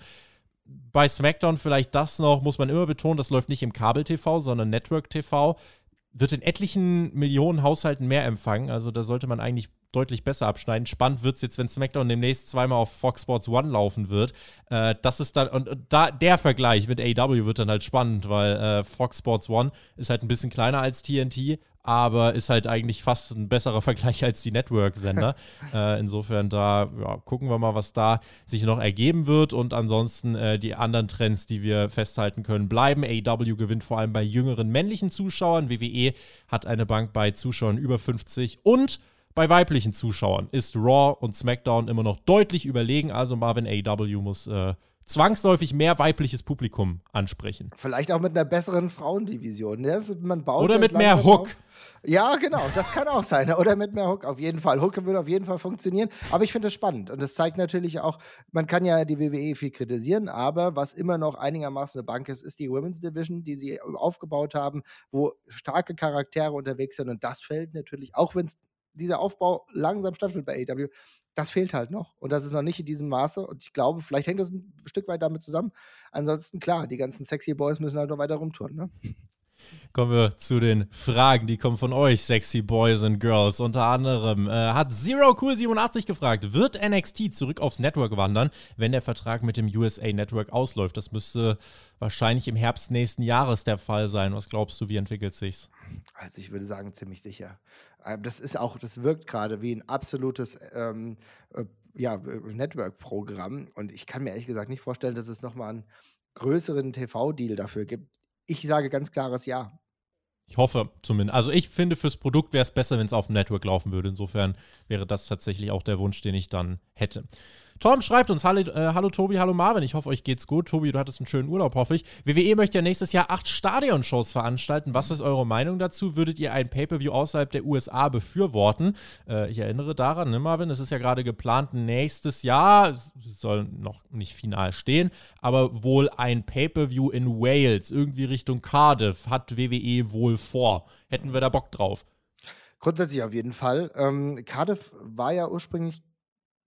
bei SmackDown vielleicht das noch, muss man immer betonen, das läuft nicht im Kabel-TV, sondern Network-TV wird in etlichen Millionen Haushalten mehr empfangen. Also da sollte man eigentlich deutlich besser abschneiden. Spannend wird es jetzt, wenn SmackDown demnächst zweimal auf Fox Sports One laufen wird. Äh, das ist dann, und, und, da der Vergleich mit AEW wird dann halt spannend, weil äh, Fox Sports One ist halt ein bisschen kleiner als TNT, aber ist halt eigentlich fast ein besserer [LAUGHS] Vergleich als die Network-Sender. [LAUGHS] äh, insofern da ja, gucken wir mal, was da sich noch ergeben wird und ansonsten äh, die anderen Trends, die wir festhalten können, bleiben. AEW gewinnt vor allem bei jüngeren männlichen Zuschauern. WWE hat eine Bank bei Zuschauern über 50 und bei weiblichen Zuschauern ist Raw und SmackDown immer noch deutlich überlegen. Also Marvin AEW muss äh, zwangsläufig mehr weibliches Publikum ansprechen.
Vielleicht auch mit einer besseren Frauendivision. Ja, man baut
Oder mit mehr Hook. Auf.
Ja, genau, das kann auch sein. Oder mit mehr Hook, auf jeden Fall. Hook würde auf jeden Fall funktionieren. Aber ich finde das spannend. Und das zeigt natürlich auch, man kann ja die WWE viel kritisieren, aber was immer noch einigermaßen eine Bank ist, ist die Women's Division, die sie aufgebaut haben, wo starke Charaktere unterwegs sind. Und das fällt natürlich, auch wenn dieser Aufbau langsam stattfindet bei AEW, das fehlt halt noch. Und das ist noch nicht in diesem Maße. Und ich glaube, vielleicht hängt das ein Stück weit damit zusammen. Ansonsten, klar, die ganzen sexy Boys müssen halt noch weiter rumtouren. Ne?
Kommen wir zu den Fragen, die kommen von euch, sexy Boys and Girls. Unter anderem äh, hat Zero Cool 87 gefragt, wird NXT zurück aufs Network wandern, wenn der Vertrag mit dem USA Network ausläuft? Das müsste wahrscheinlich im Herbst nächsten Jahres der Fall sein. Was glaubst du, wie entwickelt sich's?
Also ich würde sagen, ziemlich sicher. Ähm, das ist auch, das wirkt gerade wie ein absolutes ähm, äh, ja, Network-Programm. Und ich kann mir ehrlich gesagt nicht vorstellen, dass es nochmal einen größeren TV-Deal dafür gibt. Ich sage ganz klares Ja.
Ich hoffe zumindest. Also ich finde, fürs Produkt wäre es besser, wenn es auf dem Network laufen würde. Insofern wäre das tatsächlich auch der Wunsch, den ich dann hätte. Tom schreibt uns, hallo, äh, hallo Tobi, hallo Marvin, ich hoffe, euch geht's gut. Tobi, du hattest einen schönen Urlaub, hoffe ich. WWE möchte ja nächstes Jahr acht Stadionshows veranstalten. Was ist eure Meinung dazu? Würdet ihr ein Pay-Per-View außerhalb der USA befürworten? Äh, ich erinnere daran, ne Marvin, es ist ja gerade geplant nächstes Jahr, soll noch nicht final stehen, aber wohl ein Pay-Per-View in Wales, irgendwie Richtung Cardiff, hat WWE wohl vor. Hätten wir da Bock drauf?
Grundsätzlich auf jeden Fall. Ähm, Cardiff war ja ursprünglich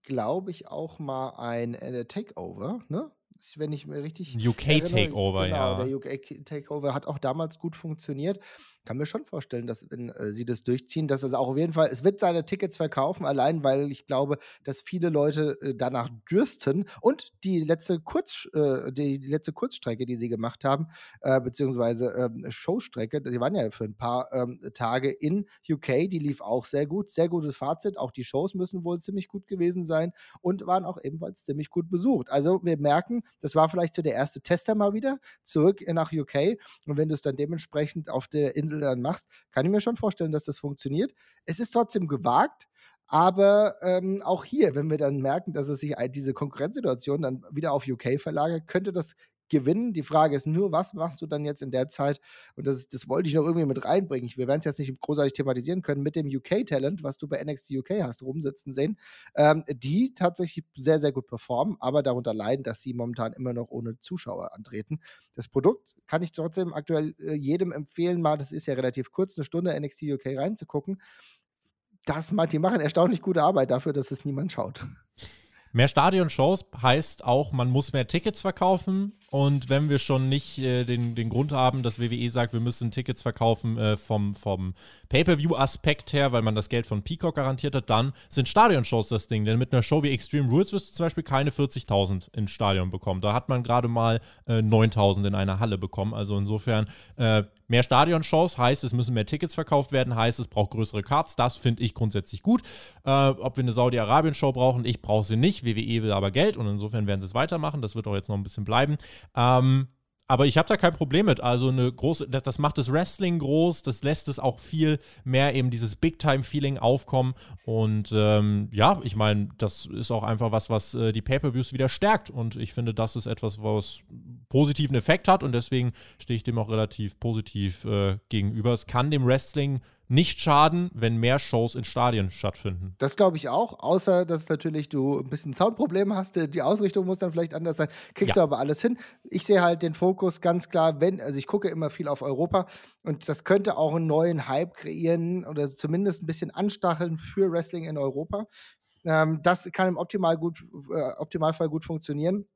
glaube ich, auch mal ein äh, Takeover, ne? Wenn ich mir richtig.
UK Takeover, genau,
ja. Der UK Takeover hat auch damals gut funktioniert kann mir schon vorstellen, dass wenn äh, sie das durchziehen, dass es auch auf jeden Fall, es wird seine Tickets verkaufen, allein weil ich glaube, dass viele Leute äh, danach dürsten. Und die letzte Kurz, äh, die, die, letzte Kurzstrecke, die sie gemacht haben, äh, beziehungsweise ähm, Showstrecke, sie waren ja für ein paar ähm, Tage in UK, die lief auch sehr gut, sehr gutes Fazit, auch die Shows müssen wohl ziemlich gut gewesen sein und waren auch ebenfalls ziemlich gut besucht. Also wir merken, das war vielleicht so der erste Tester mal wieder zurück nach UK und wenn du es dann dementsprechend auf der Insel dann machst, kann ich mir schon vorstellen, dass das funktioniert. Es ist trotzdem gewagt, aber ähm, auch hier, wenn wir dann merken, dass es sich diese Konkurrenzsituation dann wieder auf UK verlagert, könnte das gewinnen. Die Frage ist nur, was machst du dann jetzt in der Zeit? Und das, das wollte ich noch irgendwie mit reinbringen. Wir werden es jetzt nicht großartig thematisieren können mit dem UK-Talent, was du bei NXT UK hast, rumsitzen sehen, ähm, die tatsächlich sehr, sehr gut performen, aber darunter leiden, dass sie momentan immer noch ohne Zuschauer antreten. Das Produkt kann ich trotzdem aktuell äh, jedem empfehlen, mal, das ist ja relativ kurz, eine Stunde NXT UK reinzugucken. Das, die machen erstaunlich gute Arbeit dafür, dass es niemand schaut.
Mehr Stadionshows heißt auch, man muss mehr Tickets verkaufen. Und wenn wir schon nicht äh, den, den Grund haben, dass WWE sagt, wir müssen Tickets verkaufen äh, vom, vom Pay-Per-View-Aspekt her, weil man das Geld von Peacock garantiert hat, dann sind Stadionshows das Ding. Denn mit einer Show wie Extreme Rules wirst du zum Beispiel keine 40.000 ins Stadion bekommen. Da hat man gerade mal äh, 9.000 in einer Halle bekommen. Also insofern äh, Mehr Stadionshows heißt, es müssen mehr Tickets verkauft werden, heißt, es braucht größere Cards. Das finde ich grundsätzlich gut. Äh, ob wir eine Saudi-Arabien-Show brauchen, ich brauche sie nicht. WWE will aber Geld und insofern werden sie es weitermachen. Das wird auch jetzt noch ein bisschen bleiben. Ähm, aber ich habe da kein Problem mit. Also eine große, das, das, macht das Wrestling groß, das lässt es auch viel mehr eben dieses Big-Time-Feeling aufkommen. Und ähm, ja, ich meine, das ist auch einfach was, was äh, die Pay-Per-Views wieder stärkt. Und ich finde, das ist etwas, was positiven Effekt hat und deswegen stehe ich dem auch relativ positiv äh, gegenüber. Es kann dem Wrestling nicht schaden, wenn mehr Shows in Stadien stattfinden.
Das glaube ich auch, außer dass natürlich du ein bisschen Soundprobleme hast. Die Ausrichtung muss dann vielleicht anders sein. Kriegst ja. du aber alles hin. Ich sehe halt den Fokus ganz klar, wenn, also ich gucke immer viel auf Europa und das könnte auch einen neuen Hype kreieren oder zumindest ein bisschen anstacheln für Wrestling in Europa. Ähm, das kann im Optimal gut, äh, Optimalfall gut funktionieren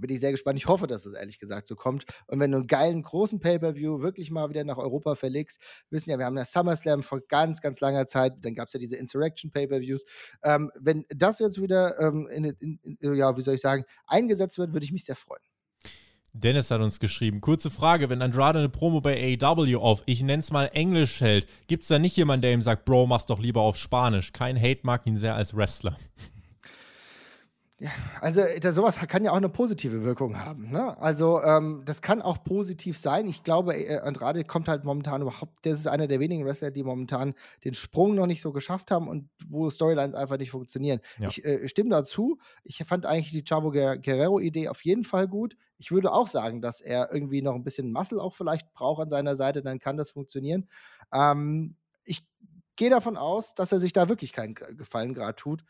bin ich sehr gespannt. Ich hoffe, dass es ehrlich gesagt so kommt. Und wenn du einen geilen, großen Pay-Per-View wirklich mal wieder nach Europa verlegst, wissen ja, wir haben ja SummerSlam vor ganz, ganz langer Zeit, dann gab es ja diese Insurrection-Pay-Per-Views. Ähm, wenn das jetzt wieder, ähm, in, in, in, ja, wie soll ich sagen, eingesetzt wird, würde ich mich sehr freuen.
Dennis hat uns geschrieben, kurze Frage, wenn Andrade eine Promo bei AEW auf, ich nenn's mal Englisch hält, gibt es da nicht jemanden, der ihm sagt, Bro, mach's doch lieber auf Spanisch? Kein Hate mag ihn sehr als Wrestler.
Ja, also das, sowas kann ja auch eine positive Wirkung haben. Ne? Also ähm, das kann auch positiv sein. Ich glaube, äh, Andrade kommt halt momentan überhaupt, das ist einer der wenigen Wrestler, die momentan den Sprung noch nicht so geschafft haben und wo Storylines einfach nicht funktionieren. Ja. Ich äh, stimme dazu. Ich fand eigentlich die Chavo Guerrero-Idee auf jeden Fall gut. Ich würde auch sagen, dass er irgendwie noch ein bisschen Muscle auch vielleicht braucht an seiner Seite, dann kann das funktionieren. Ähm, ich gehe davon aus, dass er sich da wirklich keinen Gefallen gerade tut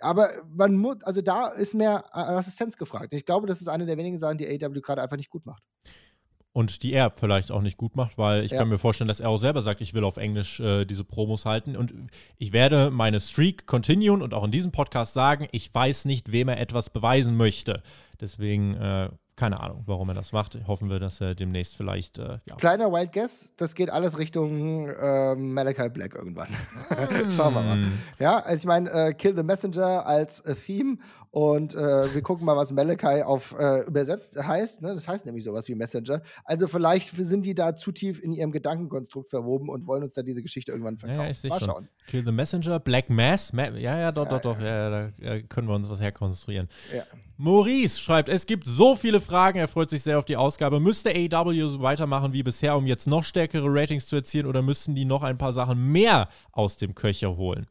aber man muss, also da ist mehr Assistenz gefragt. Ich glaube, das ist eine der wenigen Sachen, die AW gerade einfach nicht gut macht.
Und die er vielleicht auch nicht gut macht, weil ich ja. kann mir vorstellen, dass er auch selber sagt, ich will auf Englisch äh, diese Promos halten. Und ich werde meine Streak continuen und auch in diesem Podcast sagen, ich weiß nicht, wem er etwas beweisen möchte. Deswegen äh, keine Ahnung, warum er das macht. Hoffen wir, dass er demnächst vielleicht. Äh,
ja. Kleiner Wild Guess, das geht alles Richtung äh, Malachi Black irgendwann. [LAUGHS] Schauen wir mal. Hm. Ja, also ich meine, äh, Kill the Messenger als äh, Theme und äh, wir gucken mal, was Malachi auf äh, übersetzt heißt. Ne? Das heißt nämlich sowas wie Messenger. Also vielleicht sind die da zu tief in ihrem Gedankenkonstrukt verwoben und wollen uns da diese Geschichte irgendwann verkaufen. Ja,
ja, mal schauen. Kill the Messenger, Black Mass. Ma ja, ja, doch, ja, doch, doch. Ja, da können wir uns was herkonstruieren. Ja. Maurice schreibt, es gibt so viele Fragen, er freut sich sehr auf die Ausgabe. Müsste AEW so weitermachen wie bisher, um jetzt noch stärkere Ratings zu erzielen, oder müssten die noch ein paar Sachen mehr aus dem Köcher holen?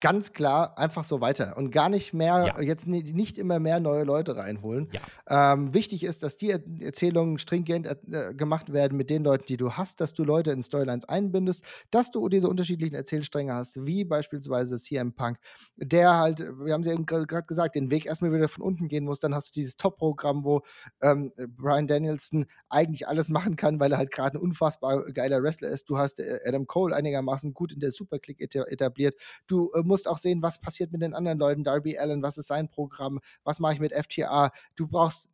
Ganz klar einfach so weiter und gar nicht mehr, ja. jetzt nicht immer mehr neue Leute reinholen. Ja. Ähm, wichtig ist, dass die Erzählungen stringent äh, gemacht werden mit den Leuten, die du hast, dass du Leute in Storylines einbindest, dass du diese unterschiedlichen Erzählstränge hast, wie beispielsweise CM Punk, der halt, wir haben es eben gerade gesagt, den Weg erstmal wieder von unten gehen muss. Dann hast du dieses Top-Programm, wo ähm, Brian Danielson eigentlich alles machen kann, weil er halt gerade ein unfassbar geiler Wrestler ist. Du hast äh, Adam Cole einigermaßen gut in der Superclick etabliert. Du äh, musst auch sehen, was passiert mit den anderen Leuten. Darby Allen, was ist sein Programm? Was mache ich mit FTA? Du brauchst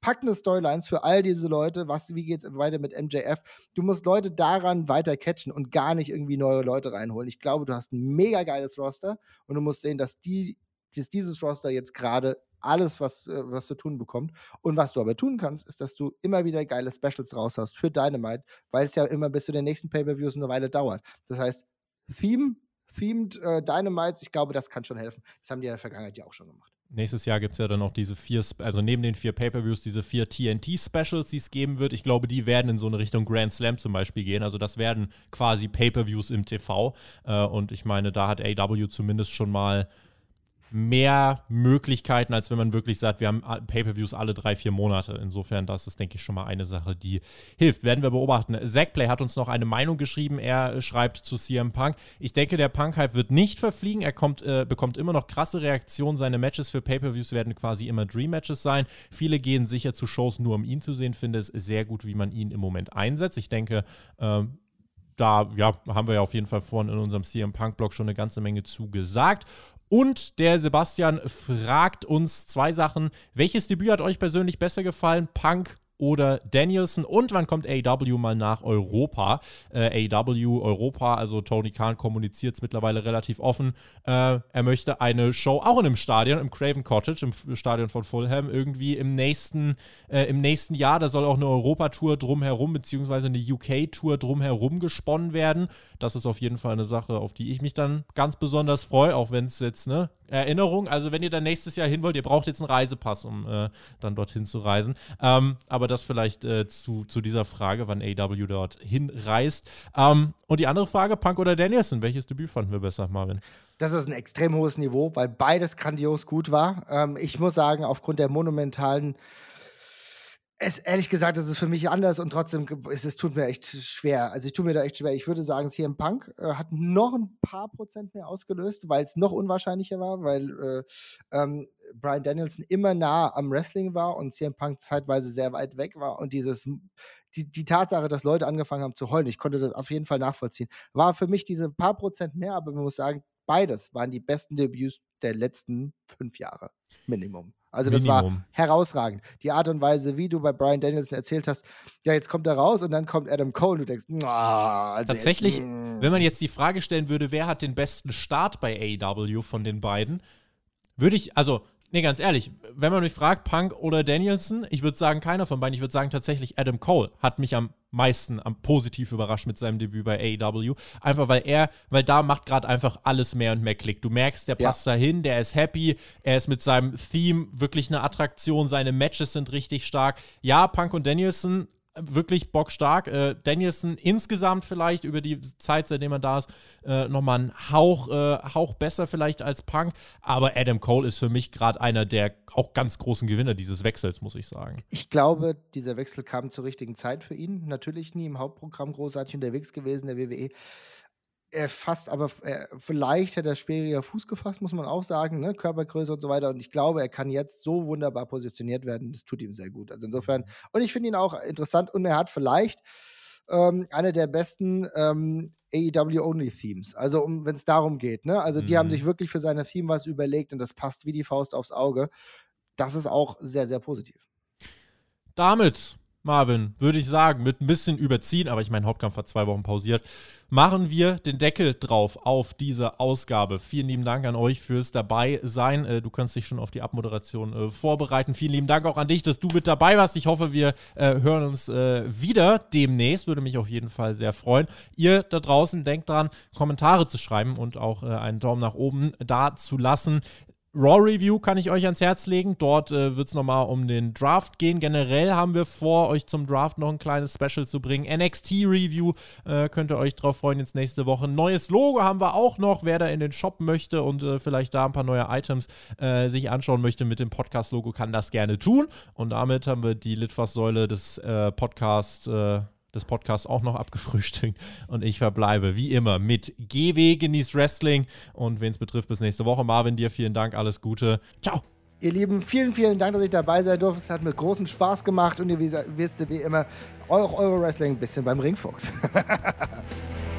packende Storylines für all diese Leute. Was, wie geht es weiter mit MJF? Du musst Leute daran weiter catchen und gar nicht irgendwie neue Leute reinholen. Ich glaube, du hast ein mega geiles Roster und du musst sehen, dass, die, dass dieses Roster jetzt gerade alles, was, äh, was zu tun bekommt. Und was du aber tun kannst, ist, dass du immer wieder geile Specials raus hast für Dynamite, weil es ja immer bis zu den nächsten Pay-Per-Views eine Weile dauert. Das heißt, Theme themed äh, Dynamites, ich glaube, das kann schon helfen. Das haben die in der Vergangenheit ja auch schon gemacht.
Nächstes Jahr gibt es ja dann noch diese vier, also neben den vier Pay-Per-Views, diese vier TNT-Specials, die es geben wird. Ich glaube, die werden in so eine Richtung Grand Slam zum Beispiel gehen. Also das werden quasi Pay-Per-Views im TV. Äh, und ich meine, da hat AW zumindest schon mal mehr Möglichkeiten, als wenn man wirklich sagt, wir haben Pay-per-Views alle drei, vier Monate. Insofern, das ist, denke ich, schon mal eine Sache, die hilft. Werden wir beobachten. Zackplay hat uns noch eine Meinung geschrieben. Er schreibt zu CM Punk. Ich denke, der Punk-Hype wird nicht verfliegen. Er kommt, äh, bekommt immer noch krasse Reaktionen. Seine Matches für Pay-per-Views werden quasi immer Dream-Matches sein. Viele gehen sicher zu Shows nur, um ihn zu sehen. Finde es sehr gut, wie man ihn im Moment einsetzt. Ich denke, ähm, da ja, haben wir ja auf jeden Fall vorhin in unserem CM Punk-Blog schon eine ganze Menge zu gesagt. Und der Sebastian fragt uns zwei Sachen. Welches Debüt hat euch persönlich besser gefallen? Punk oder Danielson. Und wann kommt AW mal nach Europa? Äh, AW Europa, also Tony Khan kommuniziert es mittlerweile relativ offen. Äh, er möchte eine Show auch in einem Stadion, im Craven Cottage, im Stadion von Fulham, irgendwie im nächsten, äh, im nächsten Jahr. Da soll auch eine Europatour drumherum, beziehungsweise eine UK-Tour drumherum gesponnen werden. Das ist auf jeden Fall eine Sache, auf die ich mich dann ganz besonders freue, auch wenn es jetzt, ne, Erinnerung, also wenn ihr dann nächstes Jahr hin wollt, ihr braucht jetzt einen Reisepass, um äh, dann dorthin zu reisen. Ähm, aber das vielleicht äh, zu, zu dieser Frage, wann AW dort hinreist. Ähm, und die andere Frage, Punk oder Danielson, welches Debüt fanden wir besser, Marvin?
Das ist ein extrem hohes Niveau, weil beides grandios gut war. Ähm, ich muss sagen, aufgrund der monumentalen es, ehrlich gesagt, es ist für mich anders und trotzdem es, es tut mir echt schwer. Also ich tue mir da echt schwer. Ich würde sagen, CM Punk äh, hat noch ein paar Prozent mehr ausgelöst, weil es noch unwahrscheinlicher war, weil äh, ähm, Brian Danielson immer nah am Wrestling war und CM Punk zeitweise sehr weit weg war und dieses die, die Tatsache, dass Leute angefangen haben zu heulen, ich konnte das auf jeden Fall nachvollziehen, war für mich diese paar Prozent mehr, aber man muss sagen, beides waren die besten Debüts der letzten fünf Jahre. Minimum. Also das Minimum. war herausragend. Die Art und Weise, wie du bei Brian Danielson erzählt hast, ja, jetzt kommt er raus und dann kommt Adam Cole und du denkst,
also Tatsächlich, jetzt, mm. wenn man jetzt die Frage stellen würde, wer hat den besten Start bei AEW von den beiden, würde ich, also Nee, ganz ehrlich, wenn man mich fragt, Punk oder Danielson, ich würde sagen, keiner von beiden. Ich würde sagen, tatsächlich Adam Cole hat mich am meisten am positiv überrascht mit seinem Debüt bei AEW. Einfach weil er, weil da macht gerade einfach alles mehr und mehr Klick. Du merkst, der passt ja. dahin, der ist happy, er ist mit seinem Theme wirklich eine Attraktion, seine Matches sind richtig stark. Ja, Punk und Danielson wirklich bockstark. Äh, Danielson insgesamt vielleicht über die Zeit, seitdem er da ist, äh, nochmal ein Hauch, äh, Hauch besser vielleicht als Punk. Aber Adam Cole ist für mich gerade einer der auch ganz großen Gewinner dieses Wechsels, muss ich sagen.
Ich glaube, dieser Wechsel kam zur richtigen Zeit für ihn. Natürlich nie im Hauptprogramm großartig unterwegs gewesen, der WWE er fasst aber, er, vielleicht hat er schwieriger Fuß gefasst, muss man auch sagen, ne? Körpergröße und so weiter. Und ich glaube, er kann jetzt so wunderbar positioniert werden. Das tut ihm sehr gut. Also insofern, mhm. und ich finde ihn auch interessant und er hat vielleicht ähm, eine der besten ähm, AEW-Only-Themes. Also, um, wenn es darum geht, ne? Also, die mhm. haben sich wirklich für seine Theme was überlegt und das passt wie die Faust aufs Auge. Das ist auch sehr, sehr positiv.
damit Marvin, würde ich sagen, mit ein bisschen überziehen, aber ich meine, Hauptkampf hat zwei Wochen pausiert, machen wir den Deckel drauf auf diese Ausgabe. Vielen lieben Dank an euch fürs Dabeisein. Äh, du kannst dich schon auf die Abmoderation äh, vorbereiten. Vielen lieben Dank auch an dich, dass du mit dabei warst. Ich hoffe, wir äh, hören uns äh, wieder demnächst. Würde mich auf jeden Fall sehr freuen. Ihr da draußen denkt dran, Kommentare zu schreiben und auch äh, einen Daumen nach oben da zu lassen. Raw Review kann ich euch ans Herz legen. Dort äh, wird es nochmal um den Draft gehen. Generell haben wir vor, euch zum Draft noch ein kleines Special zu bringen. NXT Review äh, könnt ihr euch drauf freuen jetzt nächste Woche. Neues Logo haben wir auch noch. Wer da in den Shop möchte und äh, vielleicht da ein paar neue Items äh, sich anschauen möchte mit dem Podcast-Logo, kann das gerne tun. Und damit haben wir die Litfaßsäule des äh, Podcasts äh, des Podcasts auch noch abgefrühstückt. Und ich verbleibe wie immer mit GW, genießt Wrestling. Und wen es betrifft, bis nächste Woche. Marvin, dir vielen Dank, alles Gute. Ciao.
Ihr Lieben, vielen, vielen Dank, dass ich dabei sein durfte. Es hat mir großen Spaß gemacht und ihr wisst wie immer, auch Euro-Wrestling ein bisschen beim Ringfuchs. [LAUGHS]